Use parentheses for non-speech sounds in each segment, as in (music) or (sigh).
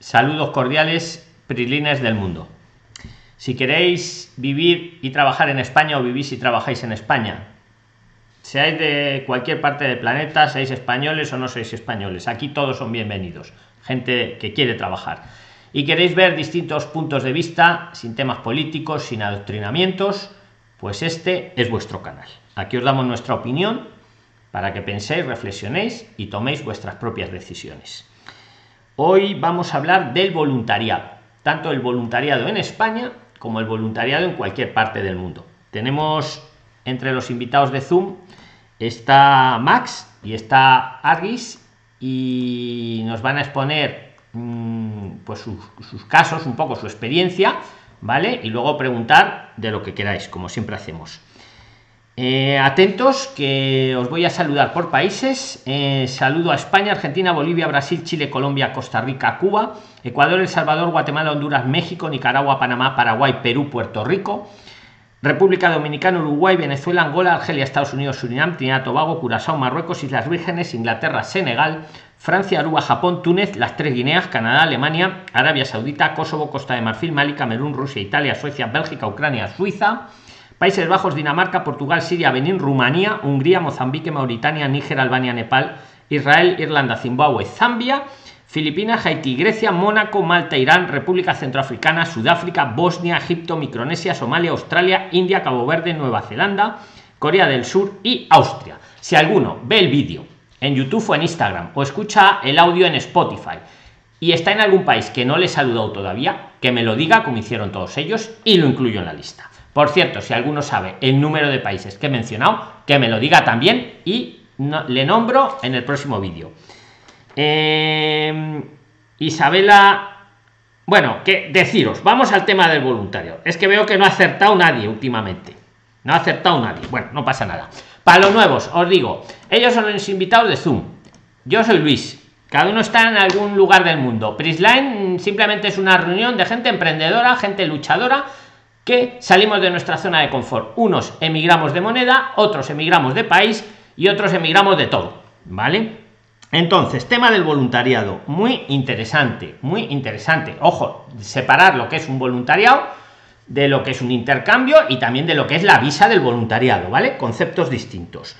Saludos cordiales, prilines del mundo. Si queréis vivir y trabajar en España o vivís y trabajáis en España, seáis de cualquier parte del planeta, seáis españoles o no sois españoles, aquí todos son bienvenidos, gente que quiere trabajar. Y queréis ver distintos puntos de vista, sin temas políticos, sin adoctrinamientos, pues este es vuestro canal. Aquí os damos nuestra opinión para que penséis, reflexionéis y toméis vuestras propias decisiones. Hoy vamos a hablar del voluntariado, tanto el voluntariado en España como el voluntariado en cualquier parte del mundo. Tenemos entre los invitados de Zoom está Max y está Argis y nos van a exponer mmm, pues sus, sus, casos, un poco su experiencia, ¿vale? Y luego preguntar de lo que queráis, como siempre hacemos. Eh, atentos que os voy a saludar por países. Eh, saludo a España, Argentina, Bolivia, Brasil, Chile, Colombia, Costa Rica, Cuba, Ecuador, El Salvador, Guatemala, Honduras, México, Nicaragua, Panamá, Paraguay, Perú, Puerto Rico. República Dominicana, Uruguay, Venezuela, Angola, Argelia, Estados Unidos, Surinam, Trinidad, Tobago, Curazao, Marruecos, Islas Vírgenes, Inglaterra, Senegal, Francia, Aruba, Japón, Túnez, las tres Guineas, Canadá, Alemania, Arabia Saudita, Kosovo, Costa de Marfil, Mali, Camerún, Rusia, Italia, Suecia, Bélgica, Ucrania, Suiza, Países Bajos, Dinamarca, Portugal, Siria, Benín, Rumanía, Hungría, Mozambique, Mauritania, Níger, Albania, Nepal, Israel, Irlanda, Zimbabue, Zambia, Filipinas, Haití, Grecia, Mónaco, Malta, Irán, República Centroafricana, Sudáfrica, Bosnia, Egipto, Micronesia, Somalia, Australia, India, Cabo Verde, Nueva Zelanda, Corea del Sur y Austria. Si alguno ve el vídeo en YouTube o en Instagram o escucha el audio en Spotify y está en algún país que no le he saludado todavía, que me lo diga como hicieron todos ellos y lo incluyo en la lista. Por cierto, si alguno sabe el número de países que he mencionado, que me lo diga también y le nombro en el próximo vídeo. Eh, Isabela, bueno, que deciros, vamos al tema del voluntario. Es que veo que no ha acertado nadie últimamente. No ha acertado nadie. Bueno, no pasa nada. Para los nuevos, os digo, ellos son los invitados de Zoom. Yo soy Luis. Cada uno está en algún lugar del mundo. Prisline simplemente es una reunión de gente emprendedora, gente luchadora, que salimos de nuestra zona de confort. Unos emigramos de moneda, otros emigramos de país y otros emigramos de todo. ¿Vale? Entonces, tema del voluntariado, muy interesante, muy interesante. Ojo, separar lo que es un voluntariado de lo que es un intercambio y también de lo que es la visa del voluntariado, ¿vale? Conceptos distintos.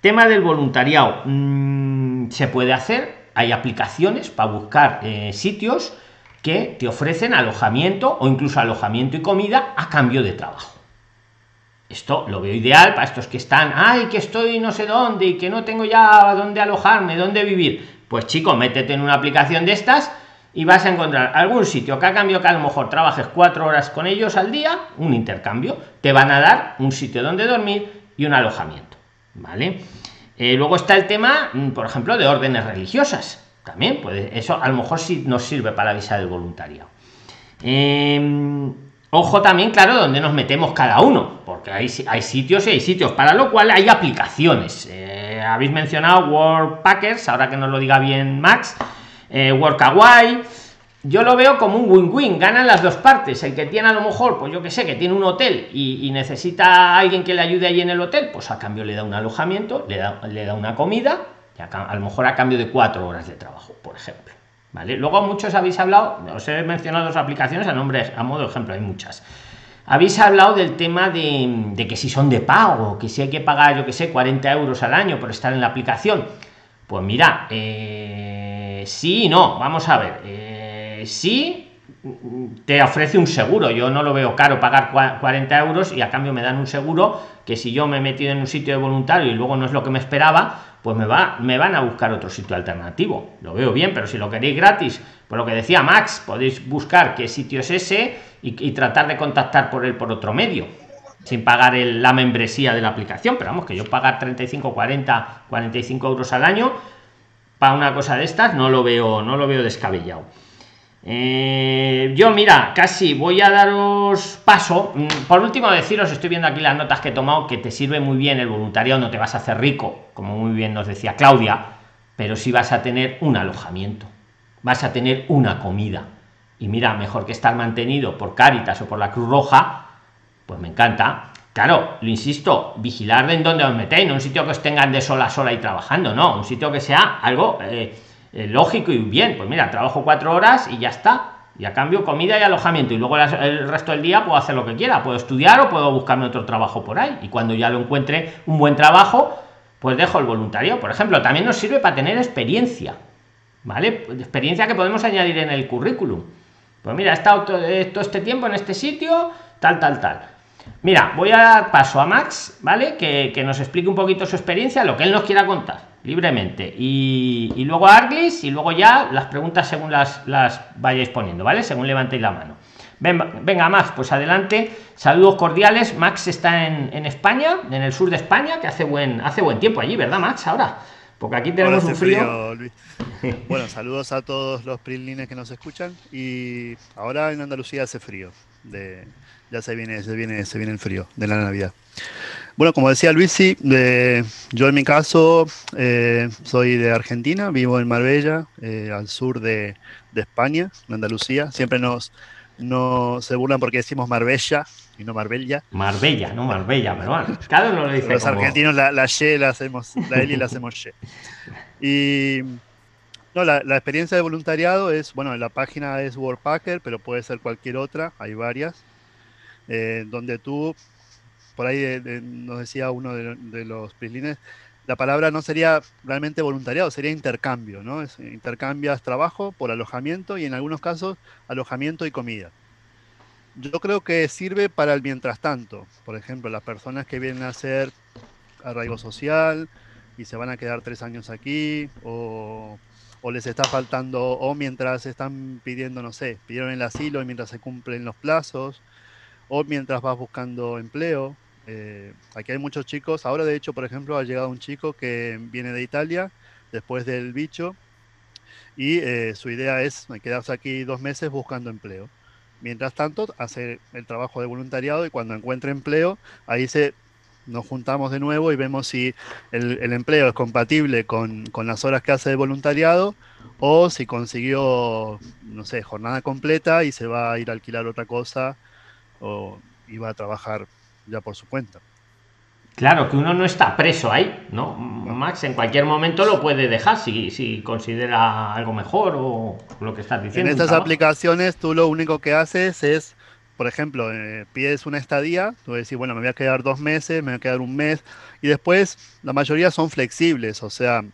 Tema del voluntariado, mmm, se puede hacer, hay aplicaciones para buscar eh, sitios que te ofrecen alojamiento o incluso alojamiento y comida a cambio de trabajo. Esto lo veo ideal para estos que están, ay, que estoy no sé dónde y que no tengo ya dónde alojarme, dónde vivir. Pues chico, métete en una aplicación de estas y vas a encontrar algún sitio que a cambio que a lo mejor trabajes cuatro horas con ellos al día, un intercambio, te van a dar un sitio donde dormir y un alojamiento. ¿Vale? Eh, luego está el tema, mm, por ejemplo, de órdenes religiosas. También, pues eso a lo mejor sí nos sirve para avisar del voluntariado. Eh, Ojo también, claro, donde nos metemos cada uno, porque hay, hay sitios y hay sitios, para lo cual hay aplicaciones. Eh, habéis mencionado Workpackers, ahora que nos lo diga bien Max, eh, Workaway. Yo lo veo como un win-win, ganan las dos partes. El que tiene a lo mejor, pues yo que sé, que tiene un hotel y, necesita a alguien que le ayude allí en el hotel, pues a cambio le da un alojamiento, le da, le da una comida, a, lo mejor a cambio de cuatro horas de trabajo, por ejemplo. ¿Vale? Luego muchos habéis hablado, os he mencionado dos aplicaciones a nombre, a modo de ejemplo, hay muchas. Habéis hablado del tema de, de, que si son de pago, que si hay que pagar, yo que sé, 40 euros al año por estar en la aplicación. Pues mira, eh, sí y no, vamos a ver. Eh, sí te ofrece un seguro, yo no lo veo caro pagar 40 euros y a cambio me dan un seguro que si yo me he metido en un sitio de voluntario y luego no es lo que me esperaba, pues me, va, me van a buscar otro sitio alternativo. Lo veo bien, pero si lo queréis gratis, por lo que decía Max, podéis buscar qué sitio es ese y, tratar de contactar por él por otro medio, sin pagar la membresía de la aplicación. Pero vamos, que yo pagar 35, 40, 45 euros al año para una cosa de estas no lo veo, no lo veo descabellado. Eh, yo, mira, casi voy a daros paso. Mm, por último, deciros, estoy viendo aquí las notas que he tomado, que te sirve muy bien el voluntariado, no te vas a hacer rico, como muy bien nos decía Claudia, pero sí vas a tener un alojamiento, vas a tener una comida. Y mira, mejor que estar mantenido por Cáritas o por la Cruz Roja, pues me encanta. Claro, lo insisto, vigilar en dónde os metéis, no un sitio que os tengan de sola a sola y trabajando, no, un sitio que sea algo. Eh, eh, lógico y bien. Pues mira, trabajo cuatro horas y ya está. Y a cambio comida y alojamiento. Y luego el resto del día puedo hacer lo que quiera. Puedo estudiar o puedo buscarme otro trabajo por ahí. Y cuando ya lo encuentre un buen trabajo, pues dejo el voluntario. Por ejemplo, también nos sirve para tener experiencia. ¿Vale? Experiencia que podemos añadir en el currículum. Pues mira, he estado todo, este tiempo en este sitio, tal, tal, tal. Mira, voy a dar paso a Max, ¿vale? Que, que nos explique un poquito su experiencia, lo que él nos quiera contar libremente. Y, y luego Arglis y luego ya las preguntas según las, las vayáis poniendo, ¿vale? Según levantéis la mano. Venga, venga, Max, pues adelante. Saludos cordiales. Max está en, en, España, en el sur de España, que hace buen, hace buen tiempo allí, ¿verdad, Max? Ahora. Porque aquí tenemos un frío. (laughs) bueno, saludos a todos los prilines que nos escuchan. Y ahora en Andalucía hace frío. De, ya se viene, se viene, se viene el frío de la Navidad. Bueno, como decía Luis, sí, yo en mi caso eh, soy de Argentina, vivo en Marbella, eh, al sur de, España, en Andalucía. Siempre nos, se burlan porque decimos Marbella y no Marbella. Marbella, no Marbella, pero bueno, cada uno lo dice. Los argentinos la, la Y la hacemos, la L y la hacemos Y. Y no, la, la, experiencia de voluntariado es, bueno, la página es Worldpacker, pero puede ser cualquier otra, hay varias, eh, donde tú por ahí nos decía uno de, los prislines, la palabra no sería realmente voluntariado, sería intercambio, ¿no? intercambias trabajo por alojamiento y en algunos casos alojamiento y comida. Yo creo que sirve para el mientras tanto. Por ejemplo, las personas que vienen a hacer arraigo social y se van a quedar tres años aquí o, o les está faltando o mientras están pidiendo, no sé, pidieron el asilo y mientras se cumplen los plazos o mientras vas buscando empleo. Eh, aquí hay muchos chicos. Ahora, de hecho, por ejemplo, ha llegado un chico que viene de Italia después del bicho y eh, su idea es quedarse aquí dos meses buscando empleo. Mientras tanto, hace el trabajo de voluntariado y cuando encuentre empleo, ahí se nos juntamos de nuevo y vemos si el, empleo es compatible con, con, las horas que hace de voluntariado o si consiguió, no sé, jornada completa y se va a ir a alquilar otra cosa o iba a trabajar ya por su cuenta. Claro, que uno no está preso ahí, ¿no? Max en cualquier momento lo puede dejar si, si considera algo mejor o lo que estás diciendo. En estas aplicaciones tú lo único que haces es, por ejemplo, eh, pides una estadía, tú decís, bueno, me voy a quedar dos meses, me voy a quedar un mes, y después la mayoría son flexibles, o sea,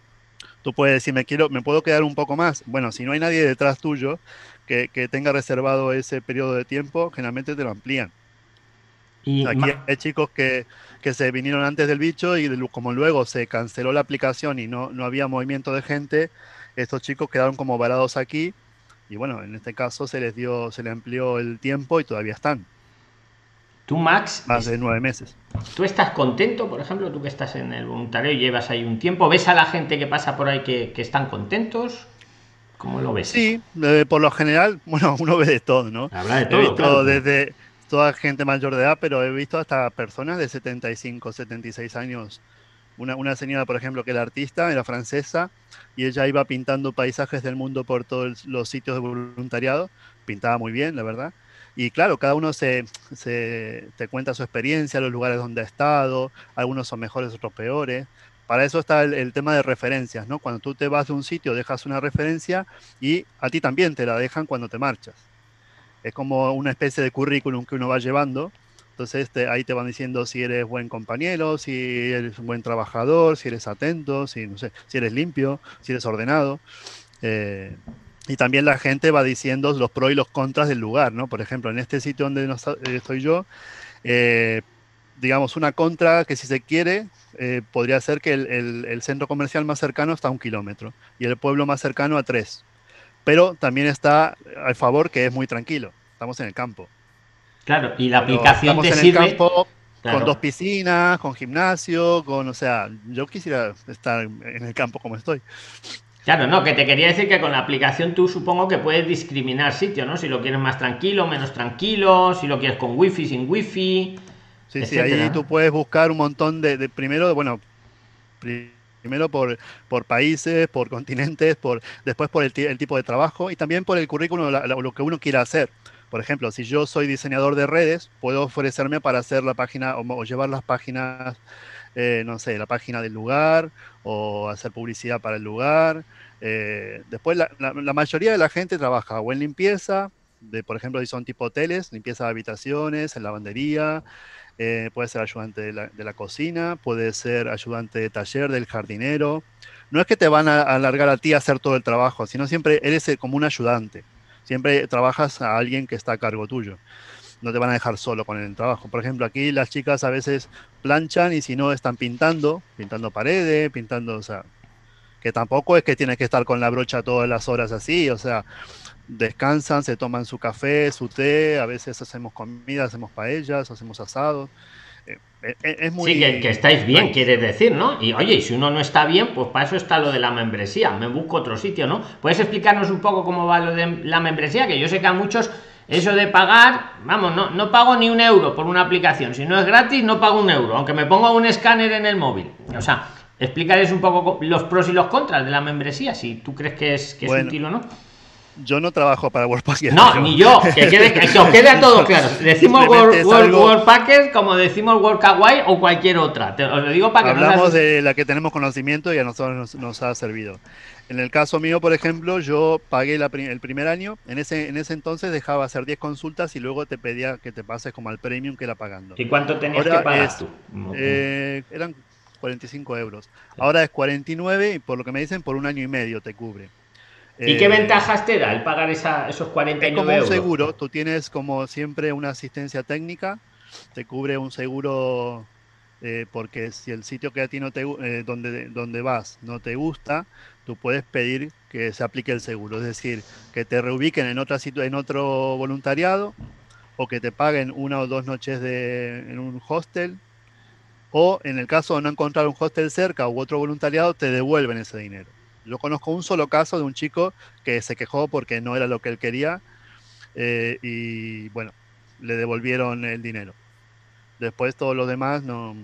tú puedes decir, me, quiero, me puedo quedar un poco más. Bueno, si no hay nadie detrás tuyo que, que tenga reservado ese periodo de tiempo, generalmente te lo amplían. Y Aquí hay chicos que, que, se vinieron antes del bicho y como luego se canceló la aplicación y no, no había movimiento de gente, estos chicos quedaron como varados aquí y bueno, en este caso se les dio, se les amplió el tiempo y todavía están. Tú, Max. Más de nueve meses. ¿Tú estás contento, por ejemplo, tú que estás en el voluntario y llevas ahí un tiempo? ¿Ves a la gente que pasa por ahí que, que están contentos? ¿Cómo lo ves? Sí, eh, por lo general, (laughs) bueno, uno ve de todo, ¿no? Habla de todo. Claro. desde toda gente mayor de edad, pero he visto hasta personas de 75, 76 años. Una, una señora, por ejemplo, que era artista, era francesa, y ella iba pintando paisajes del mundo por todos los sitios de voluntariado. Pintaba muy bien, la verdad. Y claro, cada uno se, se, te cuenta su experiencia, los lugares donde ha estado, algunos son mejores, otros peores. Para eso está el, el, tema de referencias, ¿no? Cuando tú te vas de un sitio, dejas una referencia y a ti también te la dejan cuando te marchas es como una especie de currículum que uno va llevando. Entonces este, ahí te van diciendo si eres buen compañero, si eres un buen trabajador, si eres atento, si, no sé, si eres limpio, si eres ordenado. Eh, y también la gente va diciendo los pros y los contras del lugar, ¿no? Por ejemplo, en este sitio donde estoy yo, eh, digamos, una contra que si se quiere, eh, podría ser que el, el, el, centro comercial más cercano está a un kilómetro y el pueblo más cercano a tres pero también está al favor que es muy tranquilo. Estamos en el campo. Claro, y la aplicación te sirve... El campo, Con dos piscinas, con gimnasio, con, o sea, yo quisiera estar en el campo como estoy. Claro, no, que te quería decir que con la aplicación tú supongo que puedes discriminar sitio, ¿no? Si lo quieres más tranquilo, menos tranquilo, si lo quieres con wifi, sin wifi. Sí, sí, ahí tú puedes buscar un montón de, de primero, bueno, Primero por, por países, por continentes, por, después por el, tipo de trabajo y también por el currículum, lo que uno quiera hacer. Por ejemplo, si yo soy diseñador de redes, puedo ofrecerme para hacer la página o, llevar las páginas, eh, no sé, la página del lugar o hacer publicidad para el lugar. Eh, después, la, mayoría de la gente trabaja o en limpieza, de, por ejemplo, si son tipo hoteles, limpieza de habitaciones, en lavandería, eh, puede ser ayudante de la, la, cocina, puede ser ayudante de taller del jardinero. No es que te van a alargar a ti hacer todo el trabajo, sino siempre eres como un ayudante. Siempre trabajas a alguien que está a cargo tuyo no te van a dejar solo con el trabajo. Por ejemplo, aquí las chicas a veces planchan y si no están pintando, pintando paredes, pintando, o sea, que tampoco es que tienes que estar con la brocha todas las horas así, o sea, descansan, se toman su café, su té, a veces hacemos comida, hacemos paellas, hacemos asados. Eh, eh, es muy... Sí, que, estáis bien, quiere decir, ¿no? Y oye, y si uno no está bien, pues para eso está lo de la membresía, me busco otro sitio, ¿no? ¿Puedes explicarnos un poco cómo va lo de la membresía? Que yo sé que a muchos eso de pagar, vamos, no, no pago ni un euro por una aplicación. Si no es gratis, no pago un euro, aunque me ponga un escáner en el móvil. O sea, explicarles un poco los pros y los contras de la membresía, si tú crees que es, que es útil o no. Yo no trabajo para WordPacker. No, ni yo. (laughs) Que, quede, que os quede a todos claro. Decimos World, como decimos World Kawaii o cualquier otra. Te, os lo digo para que Hablamos de la que tenemos conocimiento y a nosotros nos ha servido. En el caso mío, por ejemplo, yo pagué el primer año. En ese, en ese entonces dejaba hacer 10 consultas y luego te pedía que te pases como al premium que era pagando. ¿Y cuánto tenías que pagar tú? Eh, eran 45 euros. Ahora es 49 y por lo que me dicen, por un año y medio te cubre. ¿Y qué eh, ventajas te da el pagar esa, esos 49 euros? como un seguro. Tú tienes como siempre una asistencia técnica. Te cubre un seguro eh, porque si el sitio que a ti no te, donde, donde vas no te gusta, tú puedes pedir que se aplique el seguro, es decir, que te reubiquen en, otra en otro voluntariado o que te paguen una o dos noches de, en un hostel o en el caso de no encontrar un hostel cerca u otro voluntariado, te devuelven ese dinero. Yo conozco un solo caso de un chico que se quejó porque no era lo que él quería eh, y bueno, le devolvieron el dinero. Después todo lo demás no,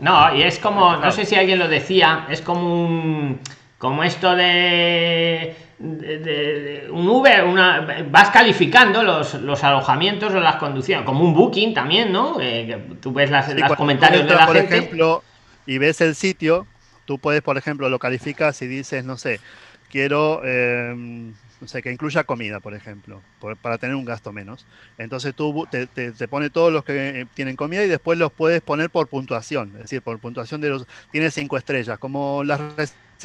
no, y es como, no sé si alguien lo decía, es como un. Como esto de. un Uber, una, vas calificando los, los, alojamientos o las conducciones, como un booking también, ¿no? Eh, tú ves las, los comentarios de la por gente. ejemplo, y ves el sitio, tú puedes, por ejemplo, lo calificas y dices, no sé, quiero. Eh, o sea, que incluya comida, por ejemplo, para tener un gasto menos. Entonces tú te, te, te, pone todos los que eh, tienen comida y después los puedes poner por puntuación, es decir, por puntuación de los... Tiene cinco estrellas, como las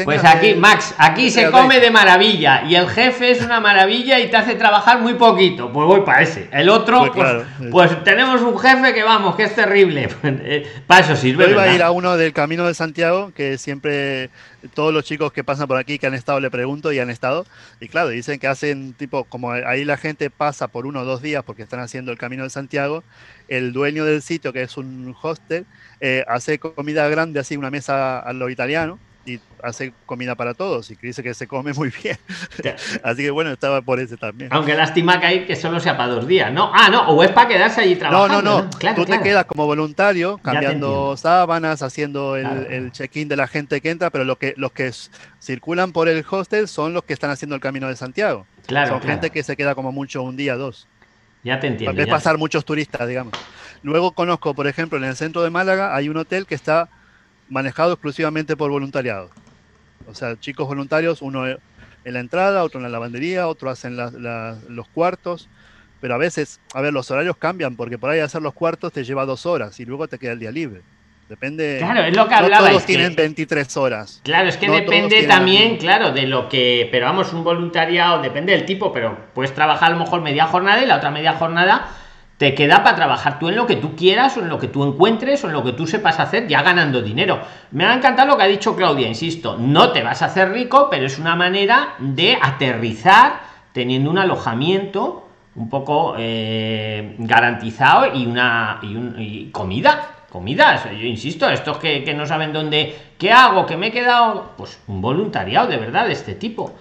pues aquí, Max, aquí se come de maravilla y el jefe es una maravilla y te hace trabajar muy poquito. Pues voy para ese. El otro, pues, pues, pues, tenemos un jefe que vamos, que es terrible. (laughs) Eh, para eso sirve. Yo iba a ir a uno del Camino de Santiago, que siempre todos los chicos que pasan por aquí que han estado le pregunto y han estado. Y claro, dicen que hacen tipo, como ahí la gente pasa por uno o dos días porque están haciendo el Camino de Santiago. El dueño del sitio, que es un hostel, eh, hace comida grande, así una mesa a lo italiano y hace comida para todos y dice que se come muy bien. (laughs) Así que bueno, estaba por ese también. Aunque lástima que hay que solo sea para dos días, ¿no? Ah, no, o es para quedarse allí trabajando. No, no, no. Tú te quedas como voluntario, cambiando sábanas, haciendo el, check-in de la gente que entra, pero lo que, los que circulan por el hostel son los que están haciendo el camino de Santiago. Claro. Son gente que se queda como mucho un día, dos. Ya te entiendo. Es pasar muchos turistas, digamos. Luego conozco, por ejemplo, en el centro de Málaga hay un hotel que está manejado exclusivamente por voluntariado. O sea, chicos voluntarios, uno en la entrada, otro en la lavandería, otro hacen los cuartos. Pero a veces, a ver, los horarios cambian porque por ahí hacer los cuartos te lleva dos horas y luego te queda el día libre. Depende. Claro, es lo que hablaba. No todos tienen 23 horas. Claro, es que depende también, claro, de lo que. Pero vamos, un voluntariado depende del tipo, pero puedes trabajar a lo mejor media jornada y la otra media jornada te queda para trabajar tú en lo que tú quieras o en lo que tú encuentres o en lo que tú sepas hacer ya ganando dinero. Me ha encantado lo que ha dicho Claudia, insisto, no te vas a hacer rico, pero es una manera de aterrizar teniendo un alojamiento un poco eh, garantizado y una y, comida. Comidas, yo insisto, estos que, que no saben dónde, ¿qué hago? que me he quedado? Pues un voluntariado de verdad de este tipo.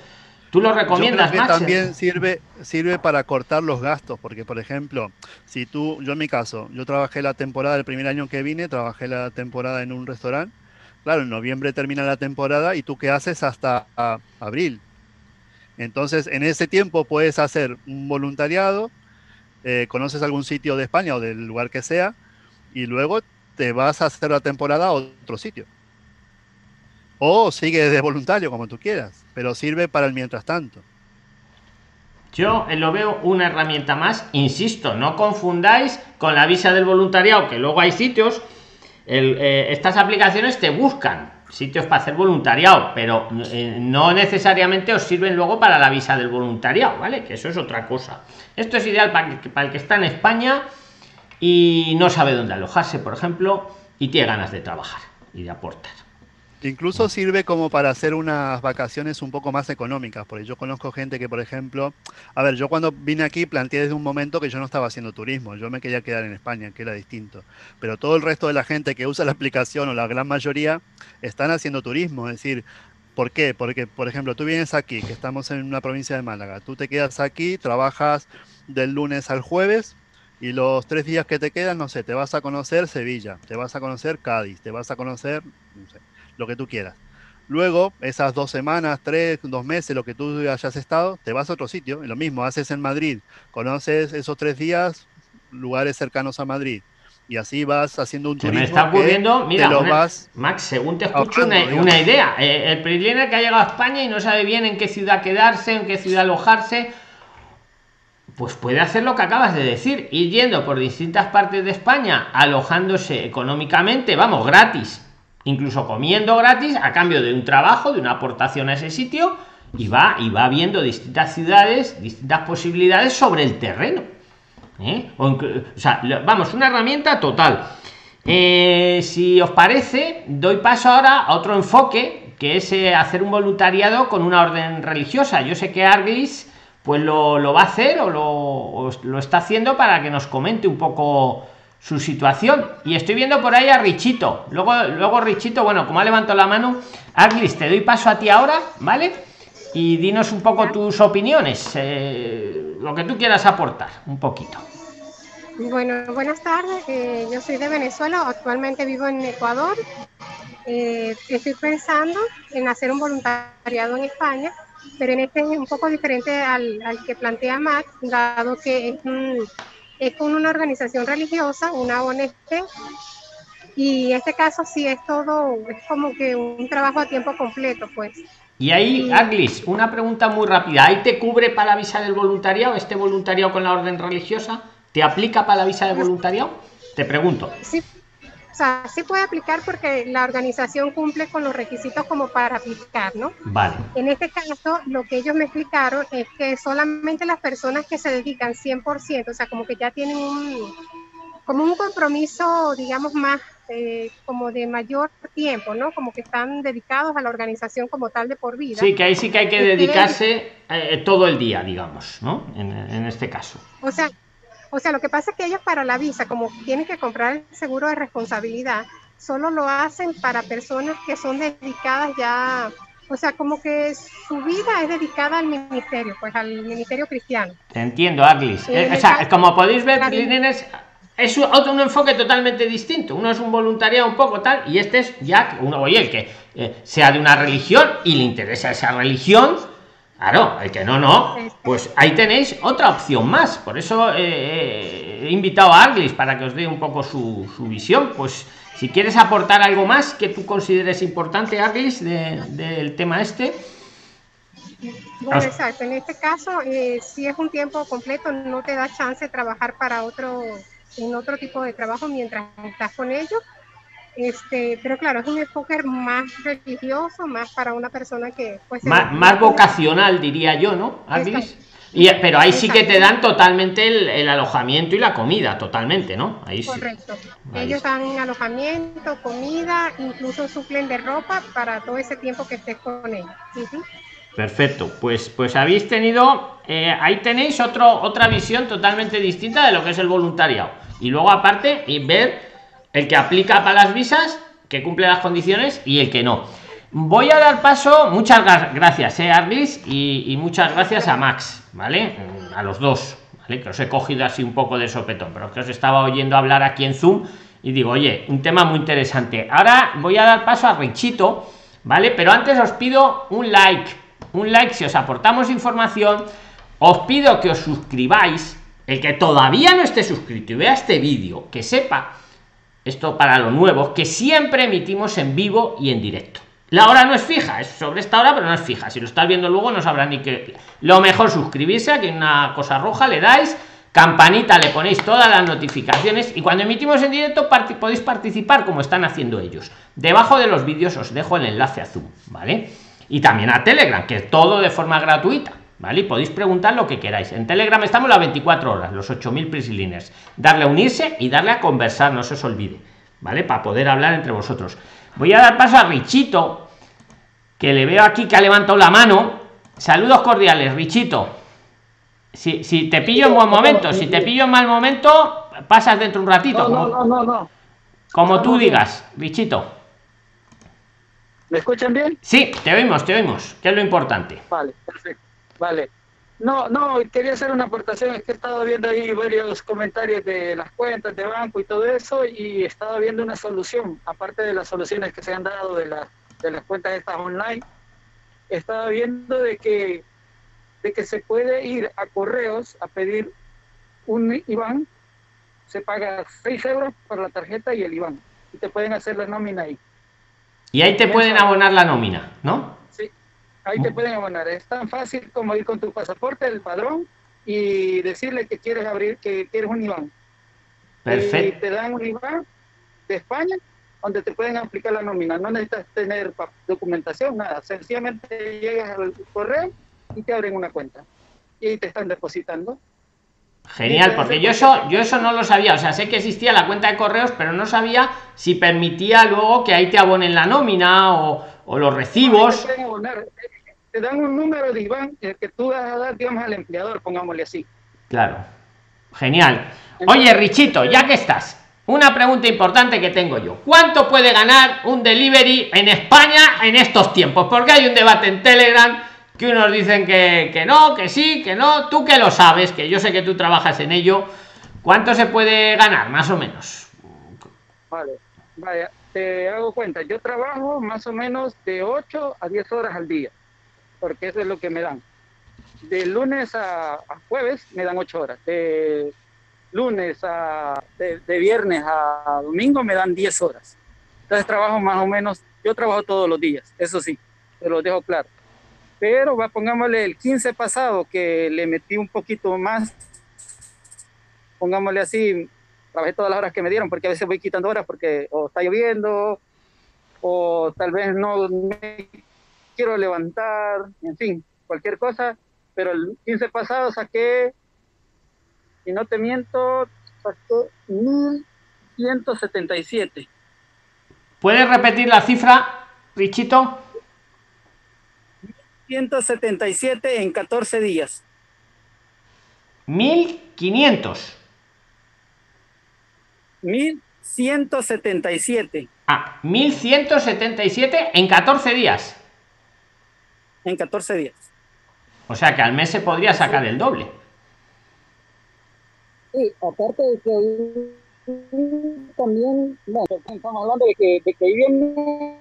¿Tú lo recomiendas, yo También sirve, sirve para cortar los gastos, porque por ejemplo, si tú, yo en mi caso, yo trabajé la temporada, el primer año que vine, trabajé la temporada en un restaurante. Claro, en noviembre termina la temporada y tú qué haces hasta abril. Entonces, en ese tiempo puedes hacer un voluntariado, eh, conoces algún sitio de España o del lugar que sea, y luego te vas a hacer la temporada a otro sitio. O sigue de voluntario, como tú quieras, pero sirve para el mientras tanto. Yo lo veo una herramienta más, insisto, no confundáis con la visa del voluntariado, que luego hay sitios, eh, estas aplicaciones te buscan sitios para hacer voluntariado, pero eh, no necesariamente os sirven luego para la visa del voluntariado, ¿vale? Que eso es otra cosa. Esto es ideal para, para el que está en España y no sabe dónde alojarse, por ejemplo, y tiene ganas de trabajar y de aportar. Incluso sirve como para hacer unas vacaciones un poco más económicas, porque yo conozco gente que, por ejemplo, a ver, yo cuando vine aquí planteé desde un momento que yo no estaba haciendo turismo, yo me quería quedar en España, que era distinto, pero todo el resto de la gente que usa la aplicación o la gran mayoría están haciendo turismo, es decir, ¿por qué? Porque, por ejemplo, tú vienes aquí, que estamos en una provincia de Málaga, tú te quedas aquí, trabajas del lunes al jueves, y los tres días que te quedan, no sé, te vas a conocer Sevilla, te vas a conocer Cádiz, te vas a conocer, no sé, lo que tú quieras. Luego, esas dos semanas, tres, dos meses, lo que tú hayas estado, te vas a otro sitio. Y lo mismo, haces en Madrid, conoces esos tres días lugares cercanos a Madrid. Y así vas haciendo un Se me está ocurriendo, mira, lo vas Max, según te escucho, una, una, idea. Eh, el primer que ha llegado a España y no sabe bien en qué ciudad quedarse, en qué ciudad alojarse, pues puede hacer lo que acabas de decir, ir yendo por distintas partes de España, alojándose económicamente, vamos, gratis, incluso comiendo gratis a cambio de un trabajo, de una aportación a ese sitio, y va, y va viendo distintas ciudades, distintas posibilidades sobre el terreno. ¿eh? O, sea, vamos, una herramienta total. Eh, si os parece, doy paso ahora a otro enfoque, que es eh, hacer un voluntariado con una orden religiosa. Yo sé que Arglis pues lo, lo va a hacer o lo, o lo está haciendo para que nos comente un poco su situación. Y estoy viendo por ahí a Richito. Luego, luego Richito, bueno, como ha levantado la mano, Arlis, te doy paso a ti ahora, ¿vale? Y dinos un poco tus opiniones, eh, lo que tú quieras aportar, un poquito. Bueno, buenas tardes. Eh, yo soy de Venezuela, actualmente vivo en Ecuador. Eh, estoy pensando en hacer un voluntariado en España, pero en este es un poco diferente al, al que plantea Max, dado que es un es con una organización religiosa, una ONG, y en este caso sí es todo, es como que un trabajo a tiempo completo, pues. Y ahí, Aglis, una pregunta muy rápida. ¿Ahí te cubre para la visa del voluntariado, este voluntariado con la orden religiosa? ¿Te aplica para la visa de voluntariado? Te pregunto. Sí, o sea, sí puede aplicar porque la organización cumple con los requisitos como para aplicar, ¿no? Vale. En este caso, lo que ellos me explicaron es que solamente las personas que se dedican 100%, o sea, como que ya tienen un, como un compromiso, digamos, más eh, como de mayor tiempo, ¿no? Como que están dedicados a la organización como tal de por vida. Sí, que ahí sí que hay que dedicarse eh, todo el día, digamos, ¿no? En, en este caso. O sea, o sea, lo que pasa es que ellos para la visa, como tienen que comprar el seguro de responsabilidad, solo lo hacen para personas que son dedicadas ya, o sea, como que su vida es dedicada al ministerio, pues al ministerio cristiano. Entiendo, Aglis. Eh, o sea, como podéis ver, es otro un enfoque totalmente distinto. Uno es un voluntariado un poco tal, y este es ya uno, oye, el que eh, sea de una religión y le interesa esa religión Claro, el que no, no. Pues ahí tenéis otra opción más. Por eso eh, eh, he invitado a Arglis para que os dé un poco su, visión. Pues si quieres aportar algo más que tú consideres importante, Arglis, del tema este. Bueno, exacto. En este caso, eh, si es un tiempo completo, no te da chance de trabajar para otro, en otro tipo de trabajo mientras estás con ellos este, pero claro, es un enfoque más religioso, más para una persona que... Pues, más, vocacional, diría yo, ¿no, Y, pero ahí sí que te dan totalmente el, alojamiento y la comida, totalmente, ¿no? Ahí Correcto. Ellos dan alojamiento, comida, incluso suplen de ropa para todo ese tiempo que estés con ellos. Perfecto, pues, pues habéis tenido, eh, ahí tenéis otro, otra visión totalmente distinta de lo que es el voluntariado. Y luego aparte, y ver el que aplica para las visas, que cumple las condiciones, y el que no. Voy a dar paso, muchas gracias, eh, Arlis, y, muchas gracias a Max, ¿vale? A los dos, ¿vale? Que os he cogido así un poco de sopetón, pero que os estaba oyendo hablar aquí en Zoom y digo, oye, un tema muy interesante. Ahora voy a dar paso a Richito, ¿vale? Pero antes os pido un like, un like si os aportamos información. Os pido que os suscribáis, el que todavía no esté suscrito y vea este vídeo, que sepa esto para lo nuevo, que siempre emitimos en vivo y en directo. La hora no es fija, es sobre esta hora, pero no es fija. Si lo estás viendo luego, no sabrá ni qué. Lo mejor suscribirse, aquí hay una cosa roja, le dais, campanita, le ponéis todas las notificaciones y cuando emitimos en directo podéis participar como están haciendo ellos. Debajo de los vídeos os dejo el enlace a Zoom, ¿vale? Y también a Telegram, que es todo de forma gratuita. ¿Vale? Y podéis preguntar lo que queráis. En Telegram estamos las 24 horas, los 8000 prisilines. Darle a unirse y darle a conversar, no se os olvide. ¿Vale? Para poder hablar entre vosotros. Voy a dar paso a Richito, que le veo aquí que ha levantado la mano. Saludos cordiales, Richito. Si, si te pillo en buen momento, si te pillo en mal momento, pasas dentro un ratito. No, no, no, no. Como tú digas, Richito. ¿Me escuchan bien? Sí, te oímos, te oímos, que es lo importante. Vale, perfecto. Vale. No, no, quería hacer una aportación. Es que he estado viendo ahí varios comentarios de las cuentas de banco y todo eso, y he estado viendo una solución, aparte de las soluciones que se han dado de, la, de las cuentas estas online. He estado viendo de que, de que se puede ir a correos a pedir un IBAN, se paga 6 euros por la tarjeta y el IBAN, y te pueden hacer la nómina ahí. Y ahí te pueden abonar la nómina, ¿no? Ahí te pueden abonar. Es tan fácil como ir con tu pasaporte, el padrón, y decirle que quieres abrir, que quieres un IBAN. Perfecto. Y te dan un IBAN de España donde te pueden aplicar la nómina. No necesitas tener documentación, nada. Sencillamente llegas al correo y te abren una cuenta. Y te están depositando. Genial, porque yo eso, yo eso no lo sabía. O sea, sé que existía la cuenta de correos, pero no sabía si permitía luego que ahí te abonen la nómina o, o los recibos te dan un número de IBAN que tú vas a dar, digamos, al empleador, pongámosle así. Claro. Genial. Oye, Richito, ya que estás, una pregunta importante que tengo yo. ¿Cuánto puede ganar un delivery en España en estos tiempos? Porque hay un debate en Telegram que unos dicen que, que no, que sí, que no. Tú que lo sabes, que yo sé que tú trabajas en ello. ¿Cuánto se puede ganar, más o menos? Vale, vaya, te hago cuenta. Yo trabajo más o menos de 8 a 10 horas al día porque eso es lo que me dan. De lunes a, jueves me dan ocho horas. De lunes a. De, viernes a domingo me dan 10 horas. Entonces trabajo más o menos. Yo trabajo todos los días, eso sí, te lo dejo claro. Pero va, pongámosle el 15 pasado que le metí un poquito más. Pongámosle así, trabajé todas las horas que me dieron, porque a veces voy quitando horas porque o está lloviendo, o tal vez no me quiero levantar, en fin, cualquier cosa, pero el 15 pasado saqué, y no te miento, saqué 1177. ¿Puedes repetir la cifra, Richito? 177 en 14 días. 1500. 1177. Ah, 1177 en 14 días en 14 días. O sea que al mes se podría sacar el doble. Sí, aparte de que también, bueno, estamos hablando de que, de que viene...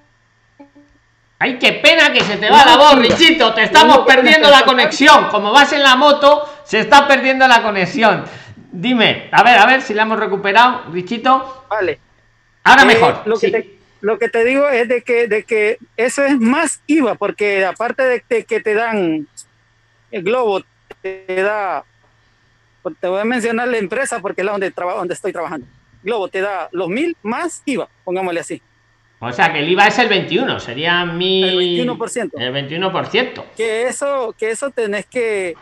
¡Ay, qué pena que se te va la voz, Richito! Te estamos perdiendo la conexión. Como vas en la moto, se está perdiendo la conexión. Dime, a ver, a ver si la hemos recuperado, Richito. Vale. Ahora eh, mejor. Lo que lo que te digo es de que, de que eso es más IVA, porque aparte de, que te dan el globo, te da, te voy a mencionar la empresa porque es la donde, donde estoy trabajando. Globo te da los mil más IVA, pongámosle así. O sea que el IVA es el 21, sería mi... El 21%. El 21%. Que eso, que eso tenés que,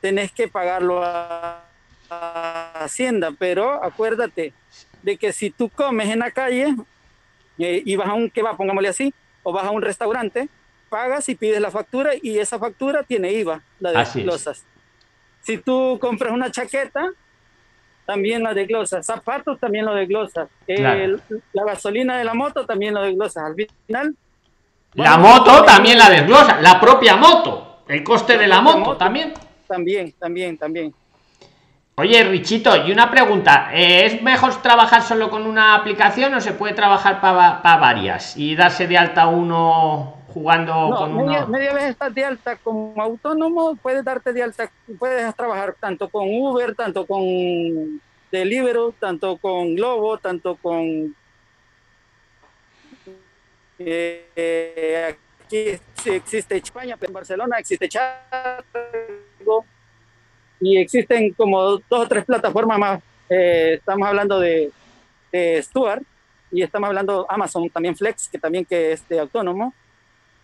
tenés que pagarlo a, a Hacienda, pero acuérdate de que si tú comes en la calle, eh, y vas a un va pongámosle así, o vas a un restaurante, pagas y pides la factura y esa factura tiene IVA, la de glosas. Si tú compras una chaqueta, también la de glosas. Zapatos, también lo de glosas. la gasolina de la moto, también lo de glosas. Al final... La moto también la desglosa, la propia moto, el coste de la moto también. También, también, también. Oye, Richito, y una pregunta. Eh, ¿Es mejor trabajar solo con una aplicación o se puede trabajar para varias y darse de alta uno jugando con media, Media vez estás de alta como autónomo, puedes darte de alta, puedes trabajar tanto con Uber, tanto con Deliveroo, tanto con Globo, tanto con Eh, aquí existe España, en Barcelona existe Chargo y existen como dos o tres plataformas más. Eh, estamos hablando de, de Stuart y estamos hablando Amazon, también Flex, que también que es de autónomo.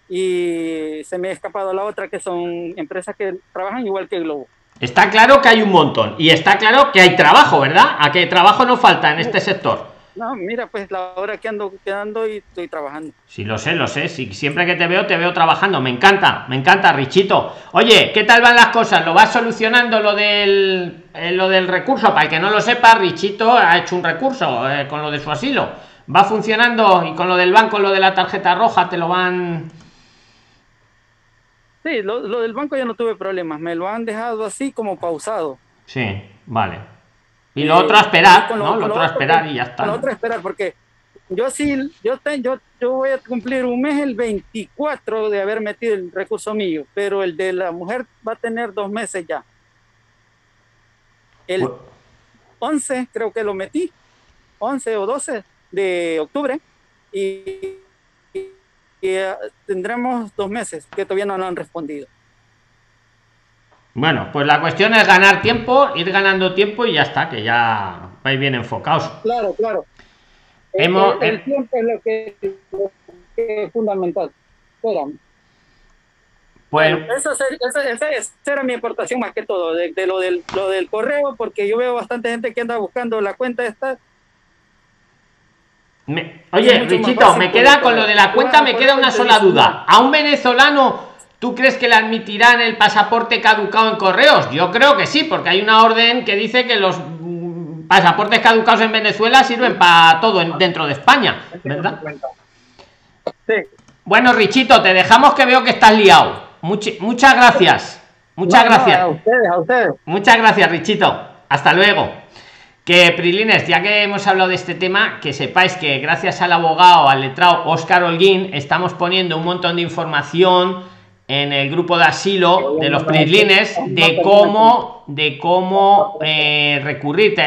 Y se me ha escapado la otra, que son empresas que trabajan igual que Globo. Está claro que hay un montón y está claro que hay trabajo, ¿verdad? ¿A qué trabajo no falta en este sector? No, mira, pues la hora que ando quedando y estoy trabajando. Sí, lo sé, lo sé. Sí, siempre que te veo, te veo trabajando. Me encanta, me encanta, Richito. Oye, ¿qué tal van las cosas? ¿Lo vas solucionando lo del, eh, lo del recurso? Para el que no lo sepa, Richito ha hecho un recurso eh, con lo de su asilo. ¿Va funcionando? Y con lo del banco, lo de la tarjeta roja, te lo van... Sí, lo, lo del banco ya no tuve problemas. Me lo han dejado así como pausado. Sí, vale. Y lo otro a esperar, ¿no? Lo, otro a esperar y ya está. Lo otro a esperar, porque yo sí, yo, te, yo, yo voy a cumplir un mes el 24 de haber metido el recurso mío, pero el de la mujer va a tener dos meses ya. El 11 creo que lo metí, 11 o 12 de octubre, y, y uh, tendremos dos meses que todavía no nos han respondido. Bueno, pues la cuestión es ganar tiempo, ir ganando tiempo y ya está, que ya vais bien enfocados. Claro, claro. Hemos, el, el, tiempo es lo que, lo que es fundamental. Espérame. Pues, Bueno, esa, esa, esa, esa, era mi aportación más que todo, de, de, lo, del, lo del correo, porque yo veo bastante gente que anda buscando la cuenta esta. Me, oye, Richito, me queda con lo de la cuenta, me queda una sola duda. A un venezolano ¿Tú crees que le admitirán el pasaporte caducado en correos? Yo creo que sí, porque hay una orden que dice que los pasaportes caducados en Venezuela sirven para todo en, dentro de España, ¿verdad? Sí. Bueno, Richito, te dejamos que veo que estás liado. Much, muchas gracias. Muchas No, gracias. no, a ustedes, a ustedes. Muchas gracias, Richito. Hasta luego. Que Prilines, ya que hemos hablado de este tema, que sepáis que gracias al abogado, al letrado Oscar Holguín, estamos poniendo un montón de información en el grupo de asilo de los Prilines de cómo de cómo eh,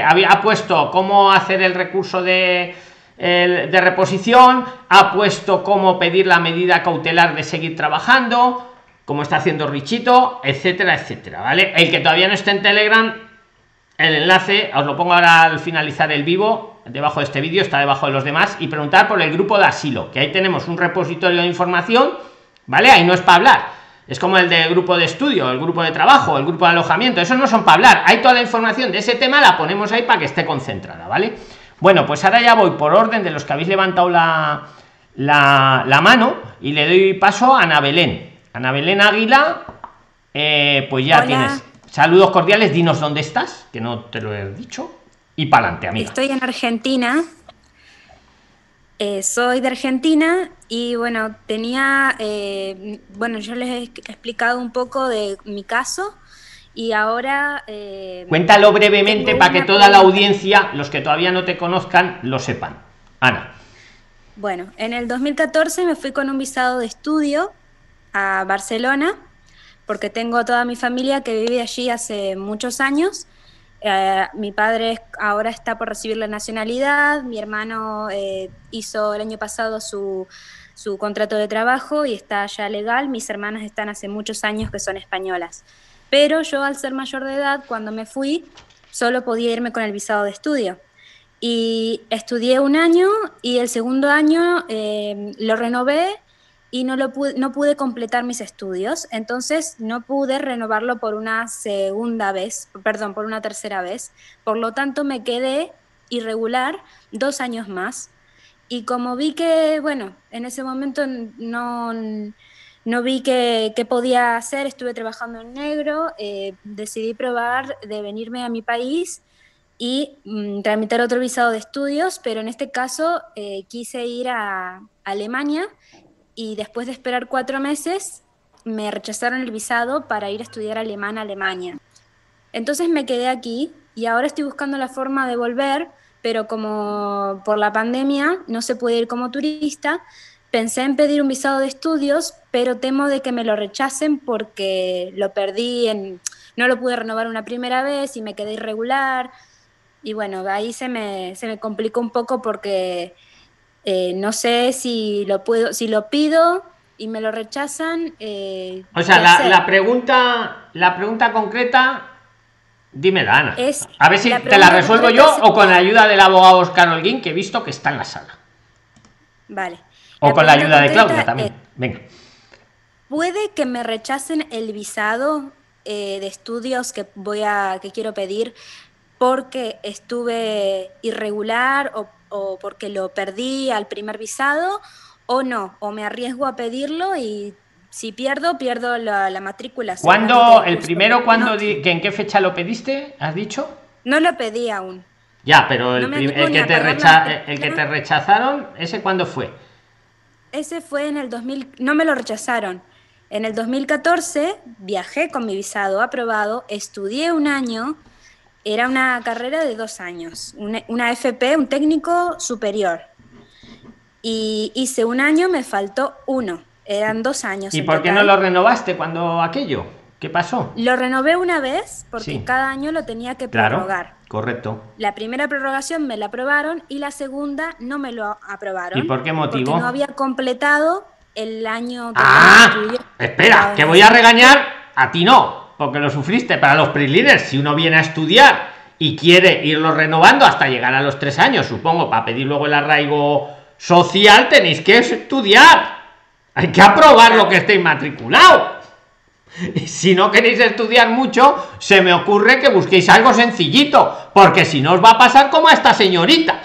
había ha puesto cómo hacer el recurso de de reposición, ha puesto cómo pedir la medida cautelar de seguir trabajando, como está haciendo Richito, etcétera, etcétera, ¿vale? El que todavía no esté en Telegram, el enlace os lo pongo ahora al finalizar el vivo debajo de este vídeo está debajo de los demás y preguntar por el grupo de asilo que ahí tenemos un repositorio de información vale ahí no es para hablar es como el del grupo de estudio el grupo de trabajo el grupo de alojamiento eso no son para hablar hay toda la información de ese tema la ponemos ahí para que esté concentrada vale bueno pues ahora ya voy por orden de los que habéis levantado la la, la mano y le doy paso a Ana Belén Ana Belén Águila eh, pues ya Hola. tienes Saludos cordiales, dinos dónde estás, que no te lo he dicho. Y para adelante, amiga. Estoy en Argentina. Eh, soy de Argentina y bueno, tenía, eh, bueno, yo les he explicado un poco de mi caso y ahora... eh, Cuéntalo brevemente para que toda la audiencia, los que todavía no te conozcan, lo sepan. Ana. Bueno, en el 2014 me fui con un visado de estudio a Barcelona, porque tengo toda mi familia que vive allí hace muchos años. Eh, mi padre ahora está por recibir la nacionalidad, mi hermano eh, hizo el año pasado su, su contrato de trabajo y está ya legal, mis hermanas están hace muchos años que son españolas. Pero yo al ser mayor de edad, cuando me fui, solo podía irme con el visado de estudio. Y estudié un año y el segundo año eh, lo renové y no, lo pude, no pude completar mis estudios. Entonces no pude renovarlo por una segunda vez, perdón, por una tercera vez. Por lo tanto me quedé irregular dos años más. Y como vi que, bueno, en ese momento no, no vi que, que podía hacer, estuve trabajando en negro, eh, decidí probar de venirme a mi país y mm, tramitar otro visado de estudios, pero en este caso eh, quise ir a Alemania y después de esperar cuatro meses me rechazaron el visado para ir a estudiar alemán a Alemania. Entonces me quedé aquí y ahora estoy buscando la forma de volver, pero como por la pandemia no se puede ir como turista, pensé en pedir un visado de estudios, pero temo de que me lo rechacen porque lo perdí en no lo pude renovar una primera vez y me quedé irregular. Y bueno, ahí se me, se me complicó un poco porque Eh, no sé si lo puedo, si lo pido y me lo rechazan. Eh, o sea, ¿qué la, pregunta, la pregunta concreta, dime, Ana. Es- a ver si la te la resuelvo yo es- o con la ayuda del abogado Oscar Holguín, que he visto que está en la sala. Vale. O con la ayuda de Claudia también. es, Venga. ¿Puede que me rechacen el visado eh, de estudios que voy a que quiero pedir porque estuve irregular o, o porque lo perdí al primer visado o no? ¿O me arriesgo a pedirlo y si pierdo, pierdo la, la matrícula? ¿Cuándo, el primero, di- que en qué fecha lo pediste? ¿Has dicho? no lo pedí aún. Ya, pero el, No el que te recha- el que te rechazaron, ¿ese cuándo fue? Ese fue en el 2000, no me lo rechazaron. En el 2014 viajé con mi visado aprobado, estudié un año, era una carrera de dos años, una, una FP, un técnico superior. Y hice un año, me faltó uno, eran dos años. ¿Y por qué no lo renovaste cuando aquello? ¿Qué pasó? Lo renové una vez porque Sí. cada año lo tenía que Claro, prorrogar. correcto. La primera prorrogación me la aprobaron y la segunda no me lo aprobaron. ¿Y por qué motivo? Porque no había completado el año que Ah, espera, que voy a regañar a ti no, porque lo sufriste para los pre Si uno viene a estudiar y quiere irlo renovando hasta llegar a los tres años, supongo, para pedir luego el arraigo social, tenéis que estudiar. Hay que aprobar lo que estéis matriculado. Y si no queréis estudiar mucho, se me ocurre que busquéis algo sencillito, porque si no os va a pasar como a esta señorita,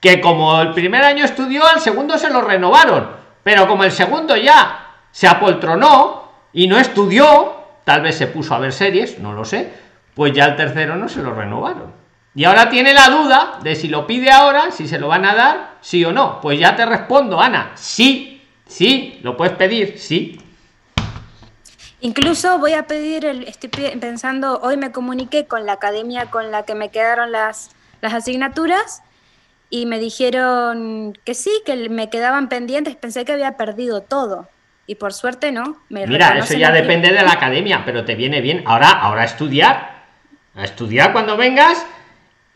que como el primer año estudió, al segundo se lo renovaron, pero como el segundo ya se apoltronó y no estudió, tal vez se puso a ver series, no lo sé, pues ya el tercero no se lo renovaron. Y ahora tiene la duda de si lo pide ahora, si se lo van a dar, sí o no. Pues ya te respondo, Ana, sí, sí, lo puedes pedir, sí. Incluso voy a pedir, el, estoy pensando, hoy me comuniqué con la academia con la que me quedaron las, las asignaturas y me dijeron que sí, que me quedaban pendientes, pensé que había perdido todo y por suerte no. Me Mira, eso ya depende de la academia, pero te viene bien. Ahora, ahora a estudiar, a estudiar cuando vengas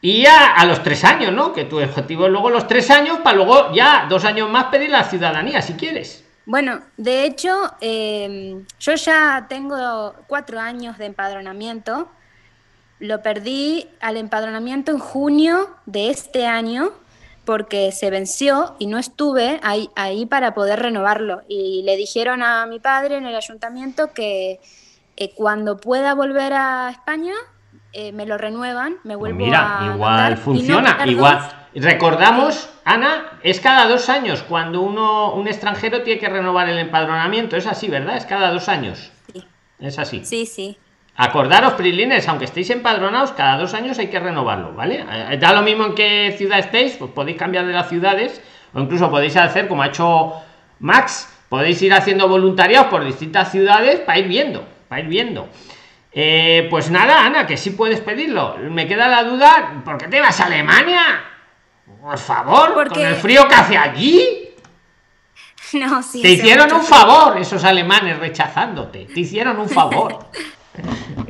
y a, a los tres años, ¿no? Que tu objetivo es luego los tres años para luego ya dos años más pedir la ciudadanía, si quieres. Bueno, de hecho, eh, yo ya tengo cuatro años de empadronamiento. Lo perdí al empadronamiento en junio de este año porque se venció y no estuve ahí, ahí para poder renovarlo. Y le dijeron a mi padre en el ayuntamiento que eh, cuando pueda volver a España eh, me lo renuevan, me Pues vuelvo mira, a igual anotar y no funciona, igual. Recordamos, Ana, es cada dos años cuando uno, un extranjero tiene que renovar el empadronamiento. Es así, ¿verdad? Es cada dos años. Sí, Es así. sí, sí. Acordaros, Prilines, aunque estéis empadronados, cada dos años hay que renovarlo, ¿vale? Eh, Da lo mismo en qué ciudad estéis, pues podéis cambiar de las ciudades, o incluso podéis hacer, como ha hecho Max, podéis ir haciendo voluntariados por distintas ciudades para ir viendo, para ir viendo. Eh, pues nada, Ana, que sí puedes pedirlo. Me queda la duda, ¿por qué te vas a Alemania? Por favor, Porque- con el frío que hace allí. (laughs) No, sí. Te hicieron un favor esos alemanes rechazándote. Te hicieron un favor. (laughs)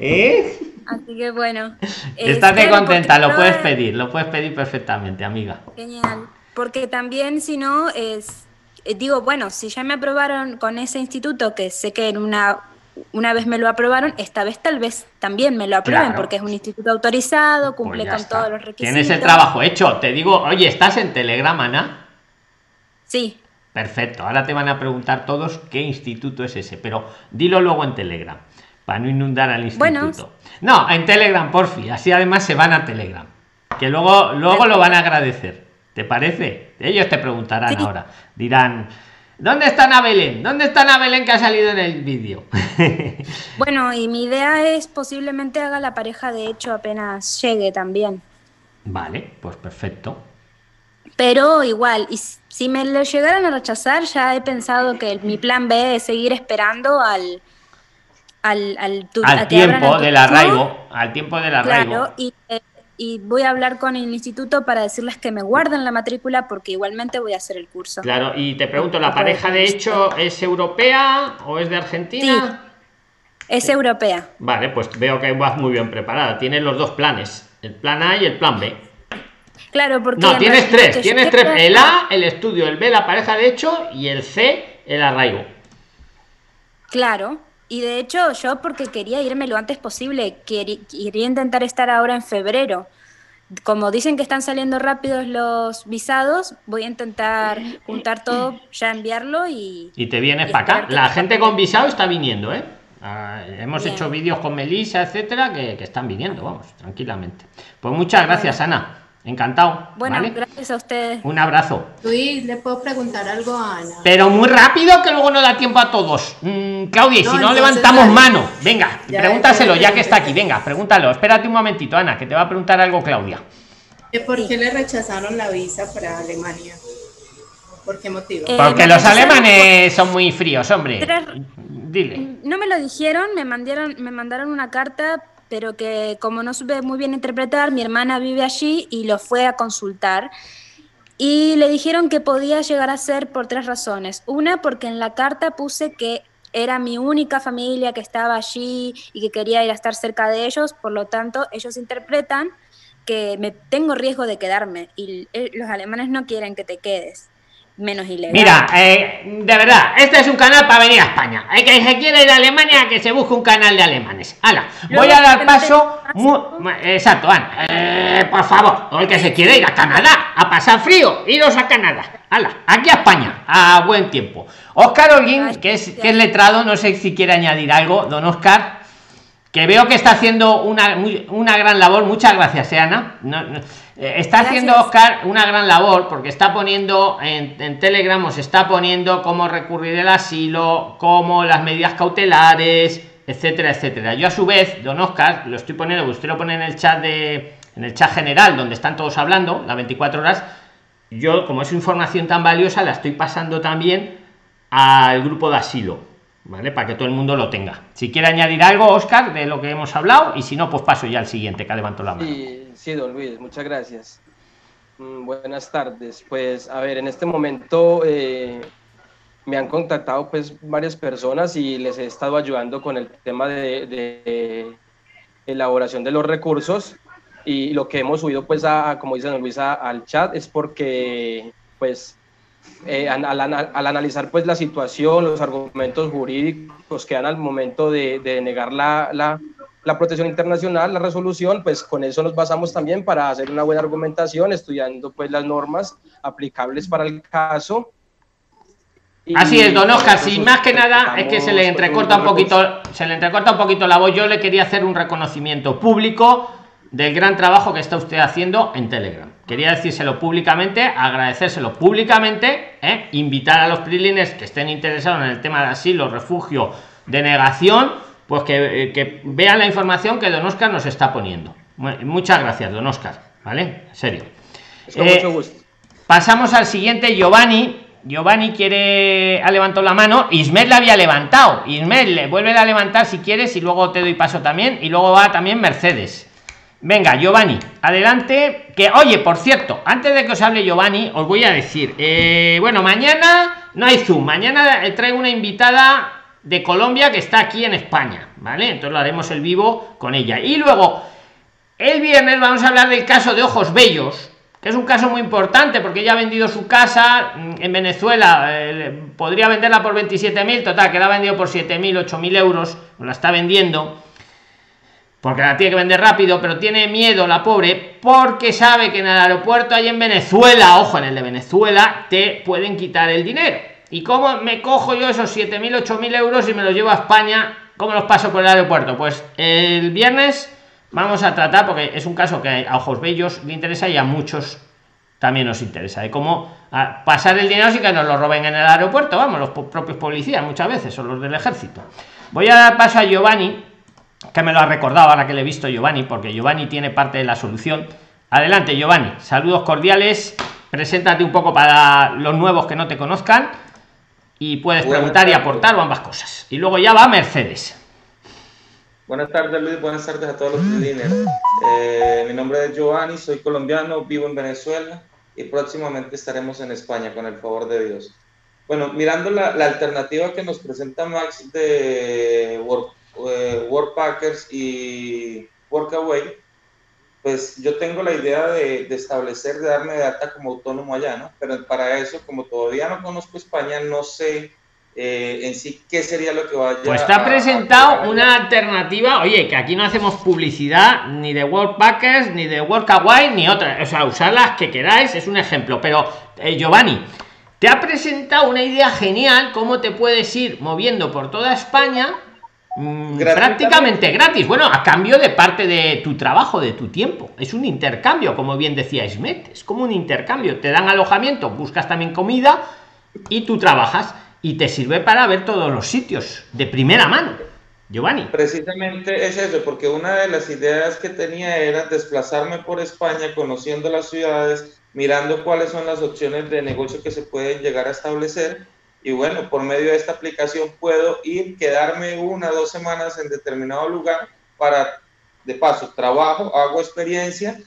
¿Eh? Así que bueno. Estate espero contenta, lo puedes pedir, lo puedes pedir perfectamente, amiga. Genial. Porque también, si no, es. eh, Digo, bueno, si ya me aprobaron con ese instituto, que sé que en una, una vez me lo aprobaron, esta vez tal vez también me lo aprueben, Claro. porque es un instituto autorizado, Pues cumple con está. todos los requisitos. Tienes el trabajo hecho. Te digo, oye, ¿estás en Telegram, Ana? Sí, Perfecto. Ahora te van a preguntar todos qué instituto es ese, pero dilo luego en Telegram, para no inundar al instituto. Bueno. No, en Telegram, porfi. Así además se van a Telegram. Que luego, luego lo van a agradecer. ¿Te parece? Ellos te preguntarán Sí. ahora. Dirán, ¿dónde está Ana Belén? ¿Dónde está Ana Belén que ha salido en el vídeo? (laughs) bueno, y mi idea es posiblemente haga la pareja de hecho apenas llegue también. vale, pues perfecto. Pero igual, y si me lo llegaran a rechazar, ya he pensado que mi plan B es seguir esperando al al, al, tu- tiempo el del arraigo, al tiempo del arraigo. Claro, y, eh, y voy a hablar con el instituto para decirles que me guarden la matrícula porque igualmente voy a hacer el curso. Claro, y te pregunto, ¿la pareja de hecho es europea o es de Argentina? Es europea. Vale, pues veo que vas muy bien preparada. Tienes los dos planes, el plan A y el plan B. Claro, porque... No, en tienes tres, tienes tres. El A, el estudio, el B, la pareja de hecho y el C, el arraigo. Claro, y de hecho yo porque quería irme lo antes posible, quería intentar estar ahora en febrero. Como dicen que están saliendo rápidos los visados, voy a intentar juntar todo, ya enviarlo y... Y te vienes Y para acá. La te gente con visado está viniendo, ¿eh? Ah, hemos Bien. hecho vídeos con Melissa, etcétera, que, que están viniendo, vamos, tranquilamente. Pues muchas gracias, Ana. Encantado. Bueno, ¿vale? gracias a ustedes. Un abrazo. Luis, ¿le puedo preguntar algo a Ana? Pero muy rápido que luego no da tiempo a todos. Mm, Claudia, No, si no levantamos mano. Venga, Ya, pregúntaselo ya, que está aquí. Venga, pregúntalo. Espérate un momentito, Ana, que te va a preguntar algo Claudia. ¿Que ¿Por qué le rechazaron la visa para Alemania? ¿Por qué motivo? Eh, Porque los alemanes son muy fríos, hombre. Tres- Dile. No me lo dijeron, me mandaron, me mandaron una carta, pero que como no supe muy bien interpretar, mi hermana vive allí y lo fue a consultar. Y le dijeron que podía llegar a ser por tres razones. Una, porque en la carta puse que era mi única familia que estaba allí y que quería ir a estar cerca de ellos, por lo tanto, ellos interpretan que me tengo riesgo de quedarme y eh, los alemanes no quieren que te quedes, menos ilegal. Mira, eh, de verdad, este es un canal para venir a España. El que se quiere ir a Alemania, que se busque un canal de alemanes. Hala, voy a dar paso. te- mu- mu- exacto, Ana. Eh, por favor, o el que se quiere ir a Canadá, a pasar frío, iros a Canadá. Hala, aquí a España, a buen tiempo. Oscar Holguín, que es, que es letrado, no sé si quiere añadir algo, don Oscar. Que veo que está haciendo una, muy- una gran labor. Muchas gracias, eh, Ana. No- no, eh, está Gracias. haciendo Oscar una gran labor porque está poniendo en, en Telegram, os está poniendo cómo recurrir el asilo, cómo las medidas cautelares, etcétera, etcétera. Yo a su vez, don Oscar, lo estoy poniendo, usted lo pone en el chat de, en el chat general donde están todos hablando, las 24 horas. Yo, como es información tan valiosa, la estoy pasando también al grupo de asilo, ¿vale? Para que todo el mundo lo tenga. Si quiere añadir algo, Oscar, de lo que hemos hablado, y si no, pues paso ya al siguiente, que levanto la mano. Sí, sí, don Luis, muchas gracias. Mm, buenas tardes. Pues, a ver, en este momento eh, me han contactado pues varias personas y les he estado ayudando con el tema de, de elaboración de los recursos y lo que hemos subido pues a, como dice don Luis, al chat es porque pues eh, al, ana- al analizar pues la situación, los argumentos jurídicos que dan al momento de, de negar la, la, la protección internacional, la resolución, pues con eso nos basamos también para hacer una buena argumentación, estudiando pues las normas aplicables para el caso. Y, Así es, don Oscar, sin más que nada es que se le pues, entrecorta un poquito, se le entrecorta un poquito la voz. Yo le quería hacer un reconocimiento público del gran trabajo que está usted haciendo en Telegram. Quería decírselo públicamente, agradecérselo públicamente, ¿eh? invitar a los prilines que estén interesados en el tema de asilo, refugio, denegación, pues que, eh, que vean la información que don Oscar nos está poniendo. Mu- Muchas gracias, don Oscar, ¿vale? En serio. Es con Eh, mucho gusto. Pasamos al siguiente, Giovanni. Giovanni quiere ha levantado la mano. Ismael la había levantado. Ismael, vuelve a levantar si quieres y luego te doy paso también. Y luego va también Mercedes. Venga, Giovanni, adelante. Que oye, por cierto, antes de que os hable Giovanni, os voy a decir, eh, bueno, mañana no hay Zoom. Mañana eh, traigo una invitada de Colombia que está aquí en España, ¿vale? Entonces lo haremos el vivo con ella. Y luego, el viernes vamos a hablar del caso de Ojos Bellos, que es un caso muy importante porque ella ha vendido su casa mm, en Venezuela, eh, podría venderla por 27.000, total, que la ha vendido por 7.000, 8.000 euros, la está vendiendo, porque la tiene que vender rápido, pero tiene miedo la pobre porque sabe que en el aeropuerto ahí en Venezuela, ojo, en el de Venezuela, te pueden quitar el dinero. ¿Y cómo me cojo yo esos 7.000, 8.000 euros y me los llevo a España? ¿Cómo los paso por el aeropuerto? Pues el viernes vamos a tratar, porque es un caso que a ojos bellos le interesa y a muchos también nos interesa, de cómo ah, pasar el dinero sin que nos lo roben en el aeropuerto, vamos, los propios policías muchas veces, o los del ejército. Voy a dar paso a Giovanni, que me lo ha recordado ahora que le he visto Giovanni, porque Giovanni tiene parte de la solución. Adelante, Giovanni, saludos cordiales, preséntate un poco para los nuevos que no te conozcan y puedes Buenas preguntar y tardes. aportar o ambas cosas. Y luego ya va Mercedes. Buenas tardes Luis, buenas tardes a todos los diners. Eh, mi nombre es Giovanni, soy colombiano, vivo en Venezuela y próximamente estaremos en España con el favor de Dios. Bueno, mirando la, la alternativa que nos presenta Max de Work, eh, Workpackers y Workaway, pues yo tengo la idea de, de, establecer, de darme de alta como autónomo allá, ¿no? Pero para eso, como todavía no conozco España, no sé eh, en sí qué sería lo que vaya Pues está presentado una alternativa, oye, que aquí no hacemos publicidad ni de Worldpackers, ni de Workaway, ni otra, o sea, usar las que queráis, es un ejemplo, pero eh, Giovanni, te ha presentado una idea genial, cómo te puedes ir moviendo por toda España prácticamente gratis. Bueno, a cambio de parte de tu trabajo, de tu tiempo. Es un intercambio, como bien decía Ismet. Es como un intercambio. Te dan alojamiento, buscas también comida y tú trabajas. Y te sirve para ver todos los sitios de primera mano. Giovanni. Precisamente es eso, porque una de las ideas que tenía era desplazarme por España, conociendo las ciudades, mirando cuáles son las opciones de negocio que se pueden llegar a establecer y bueno, por medio de esta aplicación puedo ir, quedarme una, dos semanas en determinado lugar para, de paso, trabajo, hago experiencia,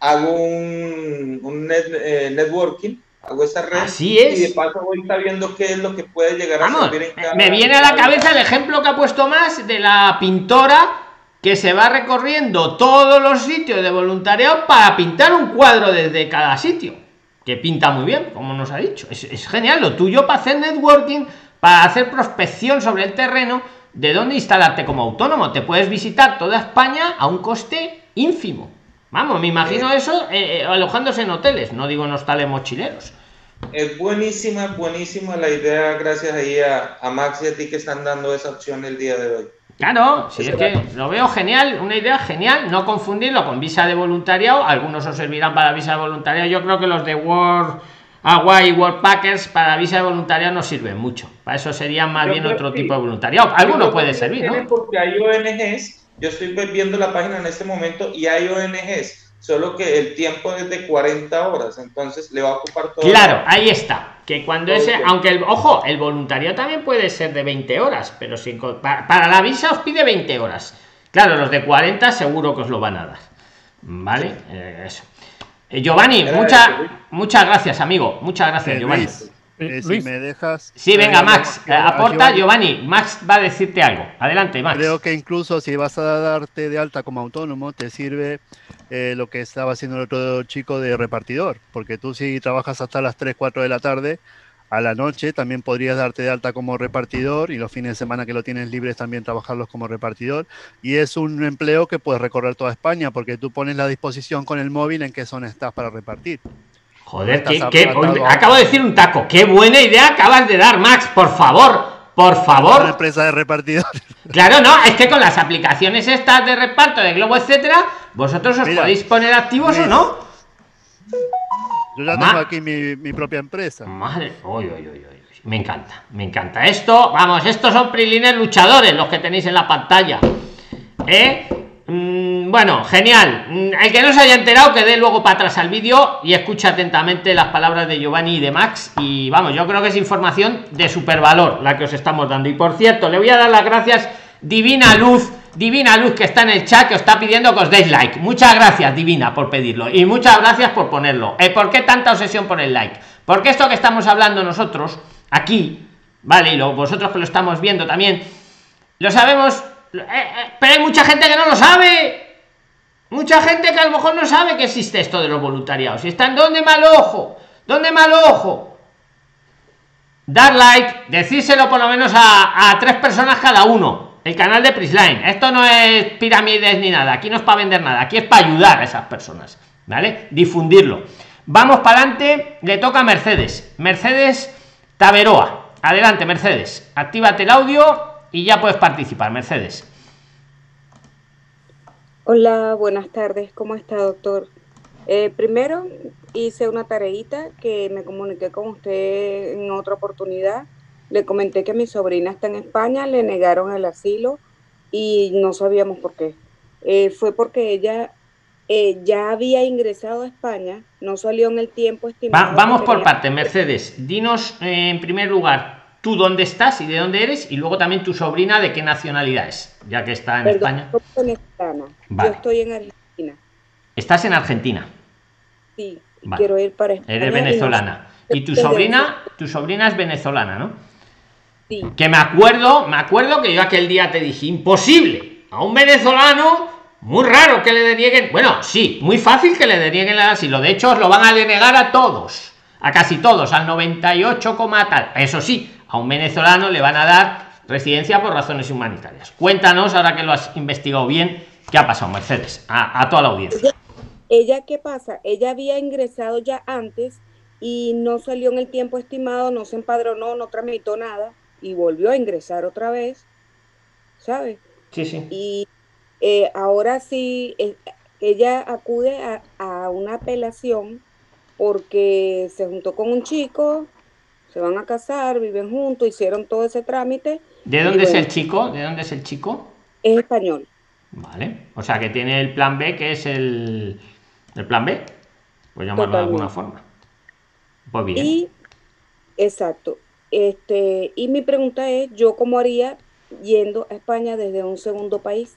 hago un, un eh, networking, hago esa red Así es. y de paso voy sabiendo qué es lo que puede llegar a servir en cada Me viene a la cabeza el ejemplo que ha puesto más de la pintora que se va recorriendo todos los sitios de voluntariado para pintar un cuadro desde cada sitio que pinta muy bien, como nos ha dicho. Es, genial lo tuyo para hacer networking, para hacer prospección sobre el terreno, de dónde instalarte como autónomo. Te puedes visitar toda España a un coste ínfimo. Vamos, me imagino eso eh, eh, alojándose en hoteles, no digo en hostales mochileros. Es buenísima, buenísima la idea, gracias ahí a, a Max y a ti que están dando esa opción el día de hoy. Claro, si es que lo veo genial, una idea genial, no confundirlo con visa de voluntariado, algunos os servirán para visa de voluntariado, yo creo que los de World Hawaii World Packers para visa de voluntariado no sirven mucho, para eso sería más bien otro tipo de voluntariado, alguno puede servir, ¿no? Porque hay ONGs, yo estoy viendo la página en este momento y hay ONGs solo que el tiempo es de 40 horas, entonces le va a ocupar todo. Claro, ahí está. Que cuando ese, aunque el, ojo, el voluntario también puede ser de 20 horas, pero sin, para, la visa os pide 20 horas. Claro, los de 40 seguro que os lo van a dar. ¿Vale? Eh, eso. Eh, Giovanni, muchas muchas gracias, amigo. Muchas gracias, eh, Giovanni. Eh, si me dejas. Sí, venga, Max, aporta Giovanni. Max va a decirte algo. Adelante, Max. Creo que incluso si vas a darte de alta como autónomo, te sirve eh, lo que estaba haciendo el otro chico de repartidor, porque tú si trabajas hasta las 3, 4 de la tarde, a la noche también podrías darte de alta como repartidor y los fines de semana que lo tienes libres también trabajarlos como repartidor. Y es un empleo que puedes recorrer toda España porque tú pones la disposición con el móvil en qué zona estás para repartir. Joder, acabo de decir un taco. Qué buena idea acabas de dar, Max. Por favor, por favor. Una empresa de repartidores. (laughs) Claro, no, es que con las aplicaciones estas de reparto de Globo, etcétera, vosotros os podéis poner activos o no. Yo ya tengo aquí mi, propia empresa. Madre, me encanta, me encanta. Esto, vamos, estos son prilines luchadores los que tenéis en la pantalla. ¿Eh? Mm, bueno, genial. Mm, el que no se haya enterado, que dé luego para atrás al vídeo y escucha atentamente las palabras de Giovanni y de Max. Y vamos, yo creo que es información de super valor la que os estamos dando. Y por cierto, le voy a dar las gracias, Divina Luz, Divina Luz, que está en el chat, que os está pidiendo que os deis like. Muchas gracias, Divina, por pedirlo. Y muchas gracias por ponerlo. ¿Eh? ¿Por qué tanta obsesión por el like? Porque esto que estamos hablando nosotros, aquí, ¿vale? Y lo, vosotros que lo estamos viendo también, lo sabemos eh, eh, pero hay mucha gente que no lo sabe. Mucha gente que a lo mejor no sabe que existe esto de los voluntariados. Y están donde mal ojo, donde mal ojo. Dar like, decírselo por lo menos a, tres personas cada uno. El canal de Prisline. Esto no es pirámides ni nada. Aquí no es para vender nada. Aquí es para ayudar a esas personas. ¿Vale? Difundirlo. Vamos para adelante. Le toca a Mercedes. Mercedes Taberoa. Adelante, Mercedes. Actívate el audio y ya puedes participar, Mercedes. Hola, buenas tardes. ¿Cómo está, doctor? Eh, primero, hice una tareita que me comuniqué con usted en otra oportunidad. Le comenté que mi sobrina está en España, le negaron el asilo y no sabíamos por qué. Eh, fue porque ella eh, ya había ingresado a España, no salió en el tiempo estimado. vamos por parte, Mercedes. Dinos en primer lugar tú dónde estás y de dónde eres, y luego también tu sobrina de qué nacionalidad es, ya que está en España. Yo estoy en Argentina. ¿Estás en Argentina? Sí, quiero ir para España. Eres venezolana. Y, tu sobrina, tu sobrina es venezolana, ¿no? Sí. Que me acuerdo, me acuerdo que yo aquel día te dije, imposible, a un venezolano Muy raro que le denieguen. Bueno, sí, muy fácil que le denieguen el asilo. De hecho, os lo van a denegar a todos. A casi todos, al 98, tal. Eso sí, a un venezolano le van a dar residencia por razones humanitarias. Cuéntanos, ahora que lo has investigado bien, qué ha pasado, Mercedes, a, toda la audiencia. Ella, ¿qué pasa? Ella había ingresado ya antes y no salió en el tiempo estimado, no se empadronó, no tramitó nada y volvió a ingresar otra vez, ¿sabes? Sí, sí. Y eh, ahora sí, eh, ella acude a, a, una apelación porque se juntó con un chico, se van a casar, viven juntos, hicieron todo ese trámite. ¿De dónde es el chico? ¿De dónde es el chico? Es español. Vale. O sea que tiene el plan B, que es el, el plan B, pues llamarlo de alguna forma. Pues bien. Y, exacto. Este, y mi pregunta es, ¿yo cómo haría yendo a España desde un segundo país,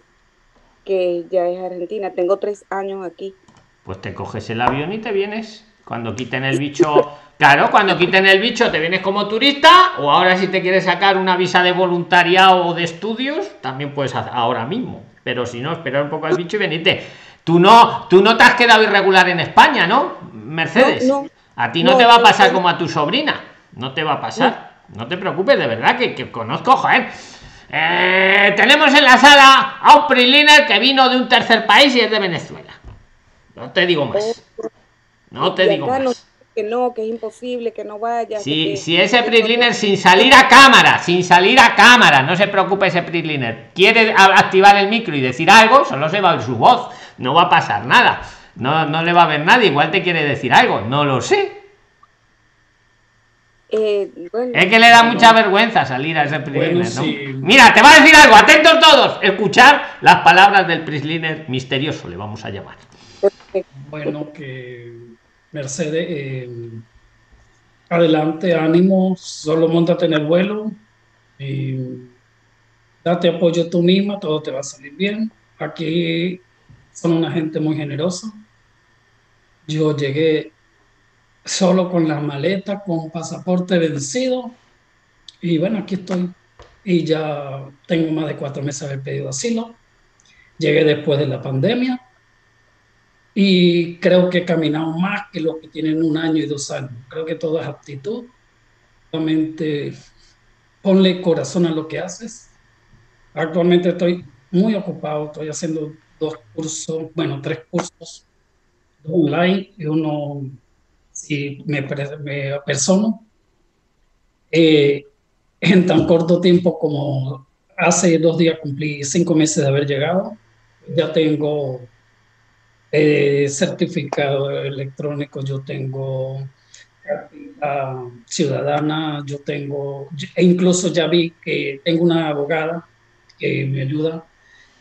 que ya es Argentina? Tengo tres años aquí. Pues te coges el avión y te vienes. Cuando quiten el bicho, claro, cuando quiten el bicho te vienes como turista o ahora si te quieres sacar una visa de voluntariado o de estudios, también puedes hacer ahora mismo. Pero si no, esperar un poco al bicho y venirte. Tú no, tú no te has quedado irregular en España, ¿no? Mercedes. a ti no, te va a pasar como a tu sobrina. No te va a pasar. No, te preocupes, de verdad, que, que conozco, joder. Eh, tenemos en la sala a un que vino de un tercer país y es de Venezuela. No te digo más. No te digo más. que no, que es imposible, que no vaya. Si, si ese Prisliner sin salir a cámara, sin salir a cámara, no se preocupe ese Prisliner, quiere activar el micro y decir algo, solo se va a oír su voz, no va a pasar nada. No, no le va a ver nadie, igual te quiere decir algo, no lo sé. Eh, es que le da mucha vergüenza salir a ese Prisliner, Mira, te va a decir algo, atentos todos, escuchar las palabras del Prisliner misterioso, le vamos a llamar. Bueno, que Mercedes, eh, adelante, ánimo, solo montate en el vuelo y date apoyo tú misma, todo te va a salir bien. Aquí son una gente muy generosa. Yo llegué solo con la maleta, con pasaporte vencido y bueno, aquí estoy. Y ya tengo más de cuatro meses de haber pedido asilo. Llegué después de la pandemia y creo que he caminado más que los que tienen un año y dos años. Creo que todo es aptitud. Realmente ponle corazón a lo que haces. Actualmente estoy muy ocupado, estoy haciendo dos cursos, bueno, tres cursos online y uno si me, me. Eh, en tan corto tiempo como hace dos días cumplí cinco meses de haber llegado. Ya tengo eh, certificado electrónico, yo tengo ciudadana, yo tengo, e incluso ya vi que tengo una abogada que me ayuda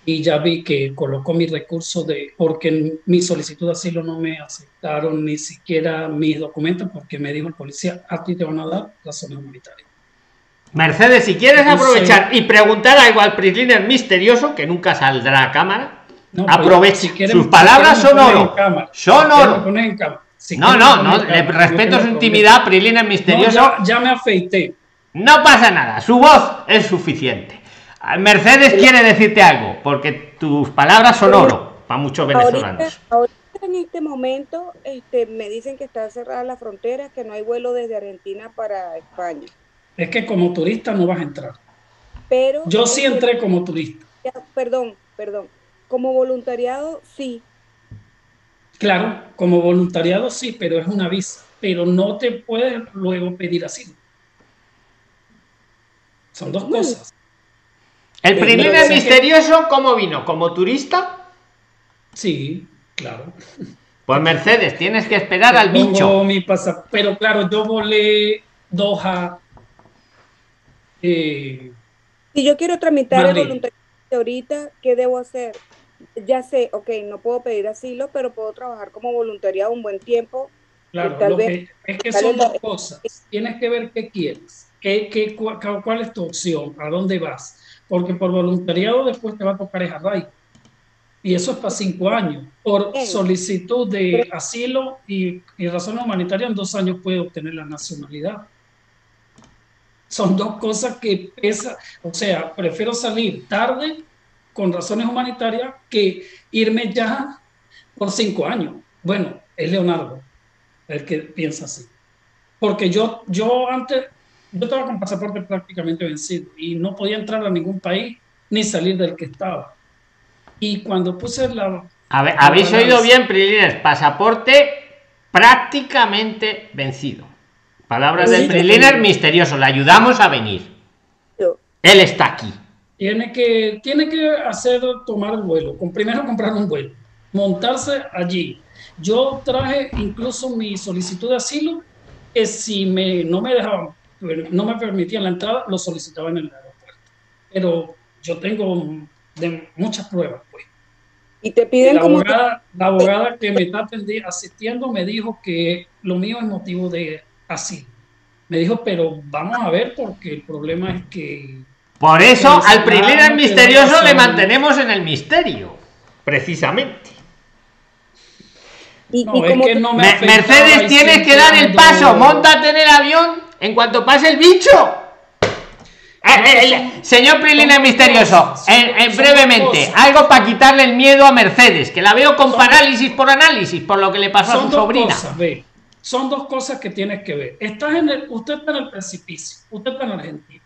y ya vi que colocó mi recurso de, porque en mi solicitud de asilo no me aceptaron ni siquiera mis documentos porque me dijo el policía, a ti te van a dar la zona humanitaria. Mercedes, si quieres aprovechar y preguntar algo al Prisliner misterioso, que nunca saldrá a cámara, Aproveche. Sus palabras son oro. Son oro. no, no, no. Le respeto su intimidad, Prilina es misterioso. ya, me afeité. No pasa nada. Su voz es suficiente. Mercedes quiere decirte algo, porque tus palabras son oro para muchos venezolanos. Ahorita, en este momento este, me dicen que está cerrada la frontera, que no hay vuelo desde Argentina para España. Es que como turista no vas a entrar. Pero yo sí entré como turista. perdón, perdón. Como voluntariado, sí. Claro, como voluntariado sí, pero es una visa. Pero no te puedes luego pedir asilo. Son dos cosas. ¿El primer misterioso cómo vino? ¿Como turista? Sí, claro. Pues Mercedes, tienes que esperar al bicho. Mi Pero claro, yo volé Doha. Eh, si yo quiero tramitar el voluntariado ahorita, ¿qué debo hacer? Ya sé, ok, no puedo pedir asilo, pero puedo trabajar como voluntariado un buen tiempo. Claro, tal vez, es que son dos cosas. Tienes que ver qué quieres, qué, qué, cuál, es tu opción, a dónde vas. Porque por voluntariado después te va a tocar esa raíz. Y eso es para cinco años. Por solicitud de asilo y, y razón humanitaria, en dos años puede obtener la nacionalidad. Son dos cosas que pesa. O sea, prefiero salir tarde con razones humanitarias que irme ya por cinco años. Bueno, es Leonardo el que piensa así. Porque yo, yo antes, yo estaba con pasaporte prácticamente vencido y no podía entrar a ningún país ni salir del que estaba. Y cuando puse la... A ver, habéis oído bien, Prilines, pasaporte prácticamente vencido. Palabras del Priliner misterioso, le ayudamos a venir. Él está aquí. Tiene que, tiene que hacer tomar el vuelo, con, primero comprar un vuelo, montarse allí. Yo traje incluso mi solicitud de asilo, que si me, no me dejaban, no me permitían la entrada, lo solicitaba en el aeropuerto. Pero yo tengo de muchas pruebas, pues. Y te piden la como abogada, la abogada que me está asistiendo me dijo que lo mío es motivo de asilo. Me dijo, pero vamos a ver porque el problema es que Por eso al Priliner nada, misterioso le mantenemos en el misterio. Precisamente. y, No, y es como que no me Mercedes, tienes que dar el paso. Móntate en el avión en cuanto pase el bicho. Eh, eh, eh, señor Priliner son misterioso, brevemente, algo para quitarle el miedo a Mercedes, que la veo con Son- parálisis por análisis, por lo que le pasó a su sobrina. cosas, ve. Son dos cosas que tienes que ver. Estás en el, usted está en el precipicio, usted está en Argentina.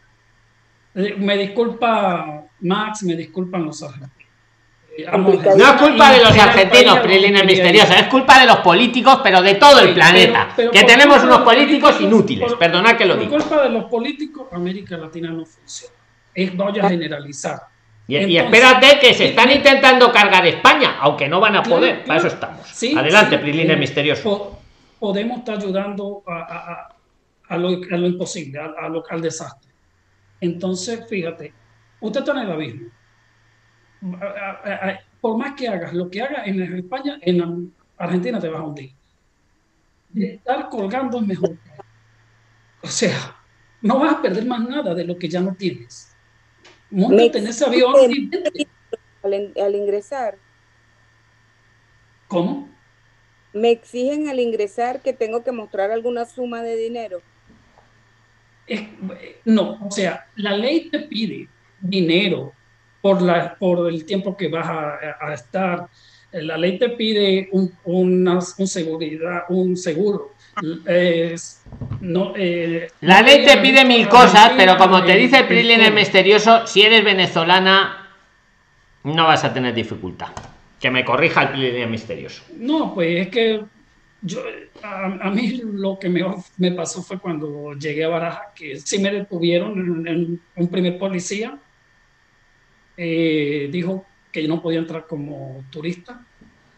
Eh, Me disculpa Max, me disculpan los argentinos. Eh. No es culpa de y los argentinos, país a donde Priliner quería ir. misterioso, es culpa de los políticos, pero de todo el Sí, planeta. pero- pero que por tenemos unos políticos políticos, inútiles, por- perdonad que lo Por diga. culpa de los políticos, América Latina no funciona. Es voy a generalizar. Y, y Entonces, espérate que se están intentando cargar España, aunque no van a Claro, poder, para claro. eso estamos. Sí, Adelante, sí, Priliner eh, misterioso. po- podemos estar ayudando a, a- a- a lo, a lo imposible, a, a lo- al desastre. Entonces, fíjate, usted está en el abismo. Por más que hagas lo que hagas en España, en Argentina te vas a hundir. Estar colgando es mejor. O sea, no vas a perder más nada de lo que ya no tienes. Móntate en ese avión y al ingresar, ¿Cómo? me exigen al ingresar que tengo que mostrar alguna suma de dinero. Es- no, o sea, la ley te pide dinero por, la, por el tiempo que vas a, a estar. La ley te pide un, una, un seguridad, un seguro. Es- no, eh, La ley te pide mil cosas, pero como te el- dice el Priliner todo. misterioso, si eres venezolana, no vas a tener dificultad. Que me corrija el Priliner misterioso. No, pues es que yo, a, mí lo que me pasó fue cuando llegué a Baraja, que sí me detuvieron en, un primer policía. eh, dijo que yo no podía entrar como turista.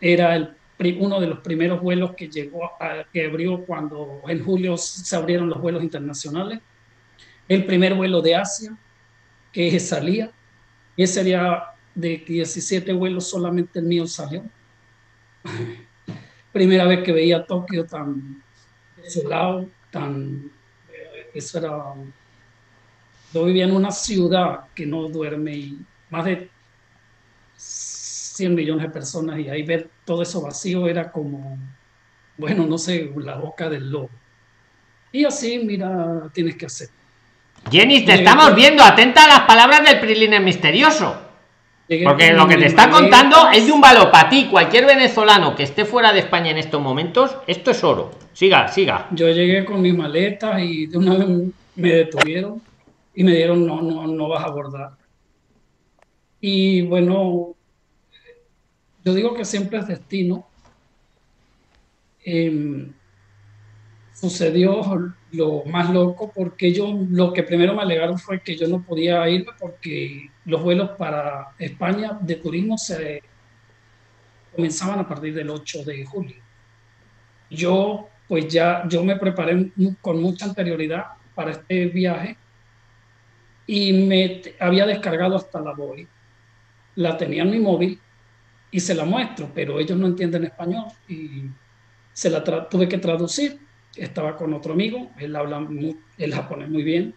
Era uno de los primeros vuelos que llegó, que abrió cuando en julio se abrieron los vuelos internacionales. El primer vuelo de Asia que salía. Ese día de 17 vuelos solamente el mío salió primera vez que veía Tokio tan desolado, tan... Eso era... Yo vivía en una ciudad que no duerme y más de 100 millones de personas y ahí ver todo eso vacío era como, bueno, no sé, la boca del lobo. Y así, mira, tienes que hacer. Jenny, te estamos viendo, atenta a las palabras del Priliner misterioso. Porque lo que te está contando es de un ti. Cualquier venezolano que esté fuera de España en estos momentos, esto es oro. Siga, siga. Yo llegué con mis maletas y de una vez me detuvieron y me dieron, no, no, no vas a abordar. Y bueno, yo digo que siempre es destino. Em, sucedió lo más loco porque yo lo que primero me alegaron fue que yo no podía irme porque los vuelos para España de turismo se comenzaban a partir del 8 de julio. Yo pues ya yo me preparé con mucha anterioridad para este viaje y me había descargado hasta la BOI. La tenía en mi móvil y se la muestro, pero ellos no entienden español y se la tuve que traducir. Estaba con otro amigo, él habla mu- el japonés muy bien.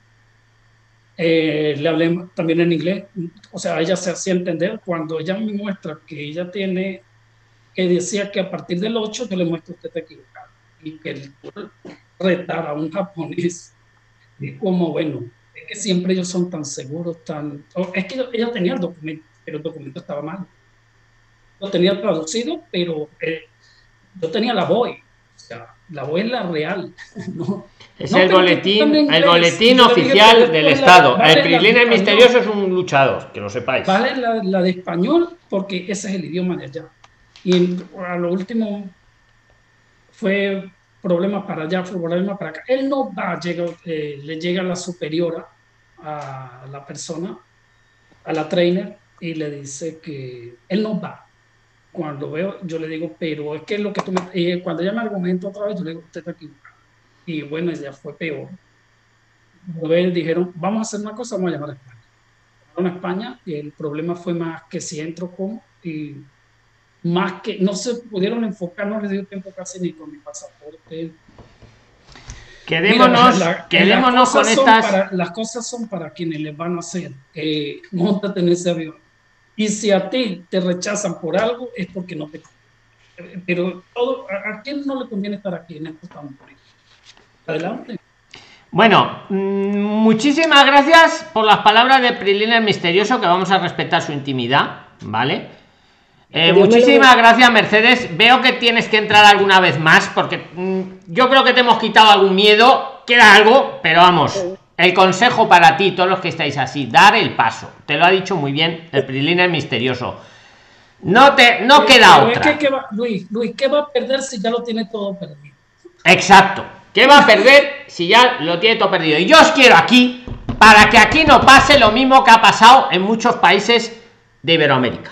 Eh, le hablé también en inglés, o sea, ella se hacía entender cuando ella me muestra que ella tiene, que decía que a partir del 8 yo le muestro usted está equivocado y que el retar a un japonés es como, bueno, es que siempre ellos son tan seguros, tan... Es que ella tenía el documento, pero el documento estaba mal. lo tenía traducido, pero eh, yo tenía la voz, o sea, la voz es la real, (laughs) ¿no? Es No, el boletín, el boletín oficial del la- Estado. vale el español. misterioso es un luchador, que lo sepáis. Vale la, la de español porque ese es el idioma de allá. Y en- a lo último fue problema para allá, fue problema para acá. Él no va, llega, eh, le llega la superiora a la persona, a la trainer, y le dice que él no va. Cuando veo, yo le digo, pero es que lo que tú me... y cuando ella me argumenta otra vez, yo le digo, usted está equivocado. Y bueno, ya fue peor. Luego dijeron, vamos a hacer una cosa, vamos a llamar a España a España y el problema fue más que si entro como y más que no se pudieron enfocar, no les dio tiempo casi ni con mi pasaporte. Quedémonos, Mira, la- quedémonos las con estas. para- las cosas son para quienes les van a hacer. Eh, montate en ese avión. Y si a ti te rechazan por algo, es porque no te. Pero todo, ¿a, a quién no le conviene estar aquí en estos campos? Adelante. Bueno, mm, muchísimas gracias por las palabras de Prilín el misterioso, que vamos a respetar su intimidad, ¿vale? Eh, muchísimas gracias, Mercedes. Veo que tienes que entrar alguna vez más, porque mm, yo creo que te hemos quitado algún miedo. Queda algo, pero vamos. El consejo para ti, todos los que estáis así, dar el paso. Te lo ha dicho muy bien el Prilín el misterioso. No te, no queda Pero es otra. que, ¿qué va- Luis, Luis, ¿qué va a perder si ya lo tiene todo perdido? Exacto. ¿Qué va a perder si ya lo tiene todo perdido? Y yo os quiero aquí para que aquí no pase lo mismo que ha pasado en muchos países de Iberoamérica.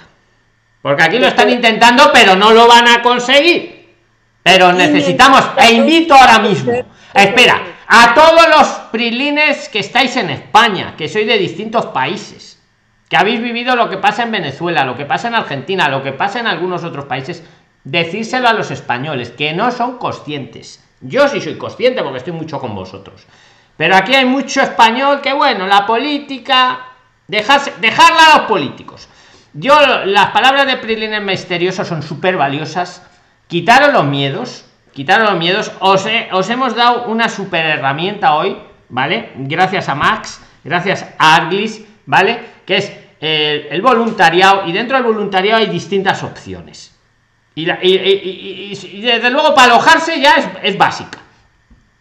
Porque aquí lo están intentando, pero no lo van a conseguir. Pero necesitamos, e invito ahora mismo, espera, a todos los prilines que estáis en España, que sois de distintos países, que habéis vivido lo que pasa en Venezuela, lo que pasa en Argentina, lo que pasa en algunos otros países, decírselo a los españoles, que no son conscientes. Yo sí soy consciente porque estoy mucho con vosotros. Pero aquí hay mucho español que, bueno, la política, dejarse, dejarla a los políticos. Yo, las palabras de Prilines Misterioso son súper valiosas. Quitaros los miedos, quitaros los miedos. Os, he- os hemos dado una super herramienta hoy, ¿vale? Gracias a Max, gracias a Arglis, ¿vale? Que es el, el voluntariado y dentro del voluntariado hay distintas opciones. Y, la- y- y- y- y- y desde luego para alojarse ya es, es básica.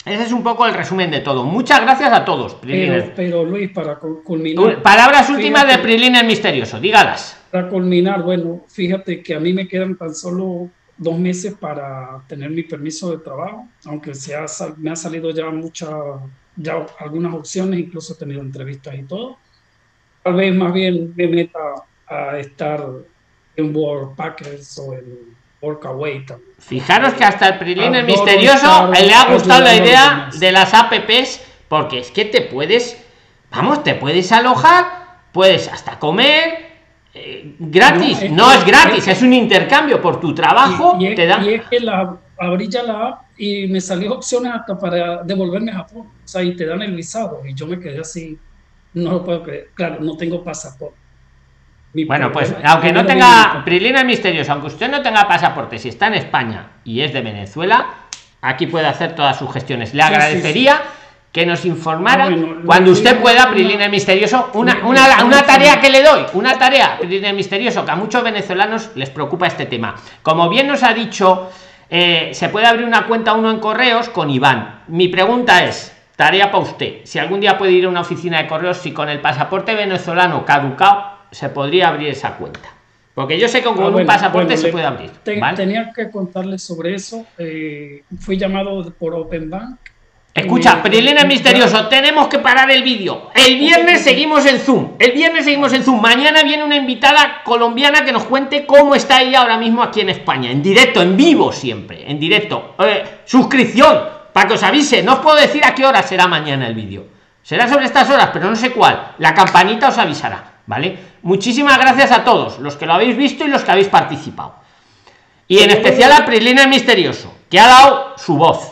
Ese es un poco el resumen de todo. Muchas gracias a todos. Pero, pero Luis, para cu- culminar. Palabras últimas de fíjate, Prilines Misterioso, dígalas. Para culminar, bueno, fíjate que a mí me quedan tan solo dos meses para tener mi permiso de trabajo, aunque se ha me ha salido ya muchas, ya algunas opciones, incluso he tenido entrevistas y todo. Tal vez más bien me meta a estar en World Packers o en Workaway también. Fijaros que hasta el Prilines Adoro Misterioso le ha gustado la idea de las apps, porque es que te puedes, vamos, te puedes alojar, puedes hasta comer eh, gratis. No, es No es gratis, es- es un intercambio por tu trabajo. Y, y es, te dan y es que la, abrí ya la app y me salió opciones hasta para devolverme a Japón. O sea, y te dan el visado. Y yo me quedé así, no lo puedo creer. Claro, no tengo pasaporte. Mi Bueno, pues problema- aunque no tenga Prilines Misterioso, aunque usted no tenga pasaporte, si está en España y es de Venezuela, aquí puede hacer todas sus gestiones. Le Sí, sí, agradecería que nos informara cuando usted pueda, Prilines Misterioso, una, una- una, tarea que le doy, una tarea, Prilines Misterioso, que a muchos venezolanos les preocupa este tema. Como bien nos ha dicho, eh, se puede abrir una cuenta uno en correos con Iván. Mi pregunta es, tarea para usted, si algún día puede ir a una oficina de correos, si con el pasaporte venezolano caducado se podría abrir esa cuenta. Porque yo sé que con Ah, un bueno, pasaporte bueno, se puede abrir. te- ¿vale? Tenía que contarles sobre eso. eh, fui llamado por Open Bank. Escucha, Me- Prilines Misterioso, tenemos que parar el vídeo. El viernes seguimos en Zoom. El viernes seguimos en Zoom. Mañana viene una invitada colombiana que nos cuente cómo está ella ahora mismo aquí en España. En directo, en vivo siempre. En directo. Eh, suscripción, para que os avise. No os puedo decir a qué hora será mañana el vídeo. Será sobre estas horas, pero no sé cuál. La campanita os avisará. ¿Vale? Muchísimas gracias a todos, los que lo habéis visto y los que habéis participado. Y en especial a Prilines Misterioso, que ha dado su voz.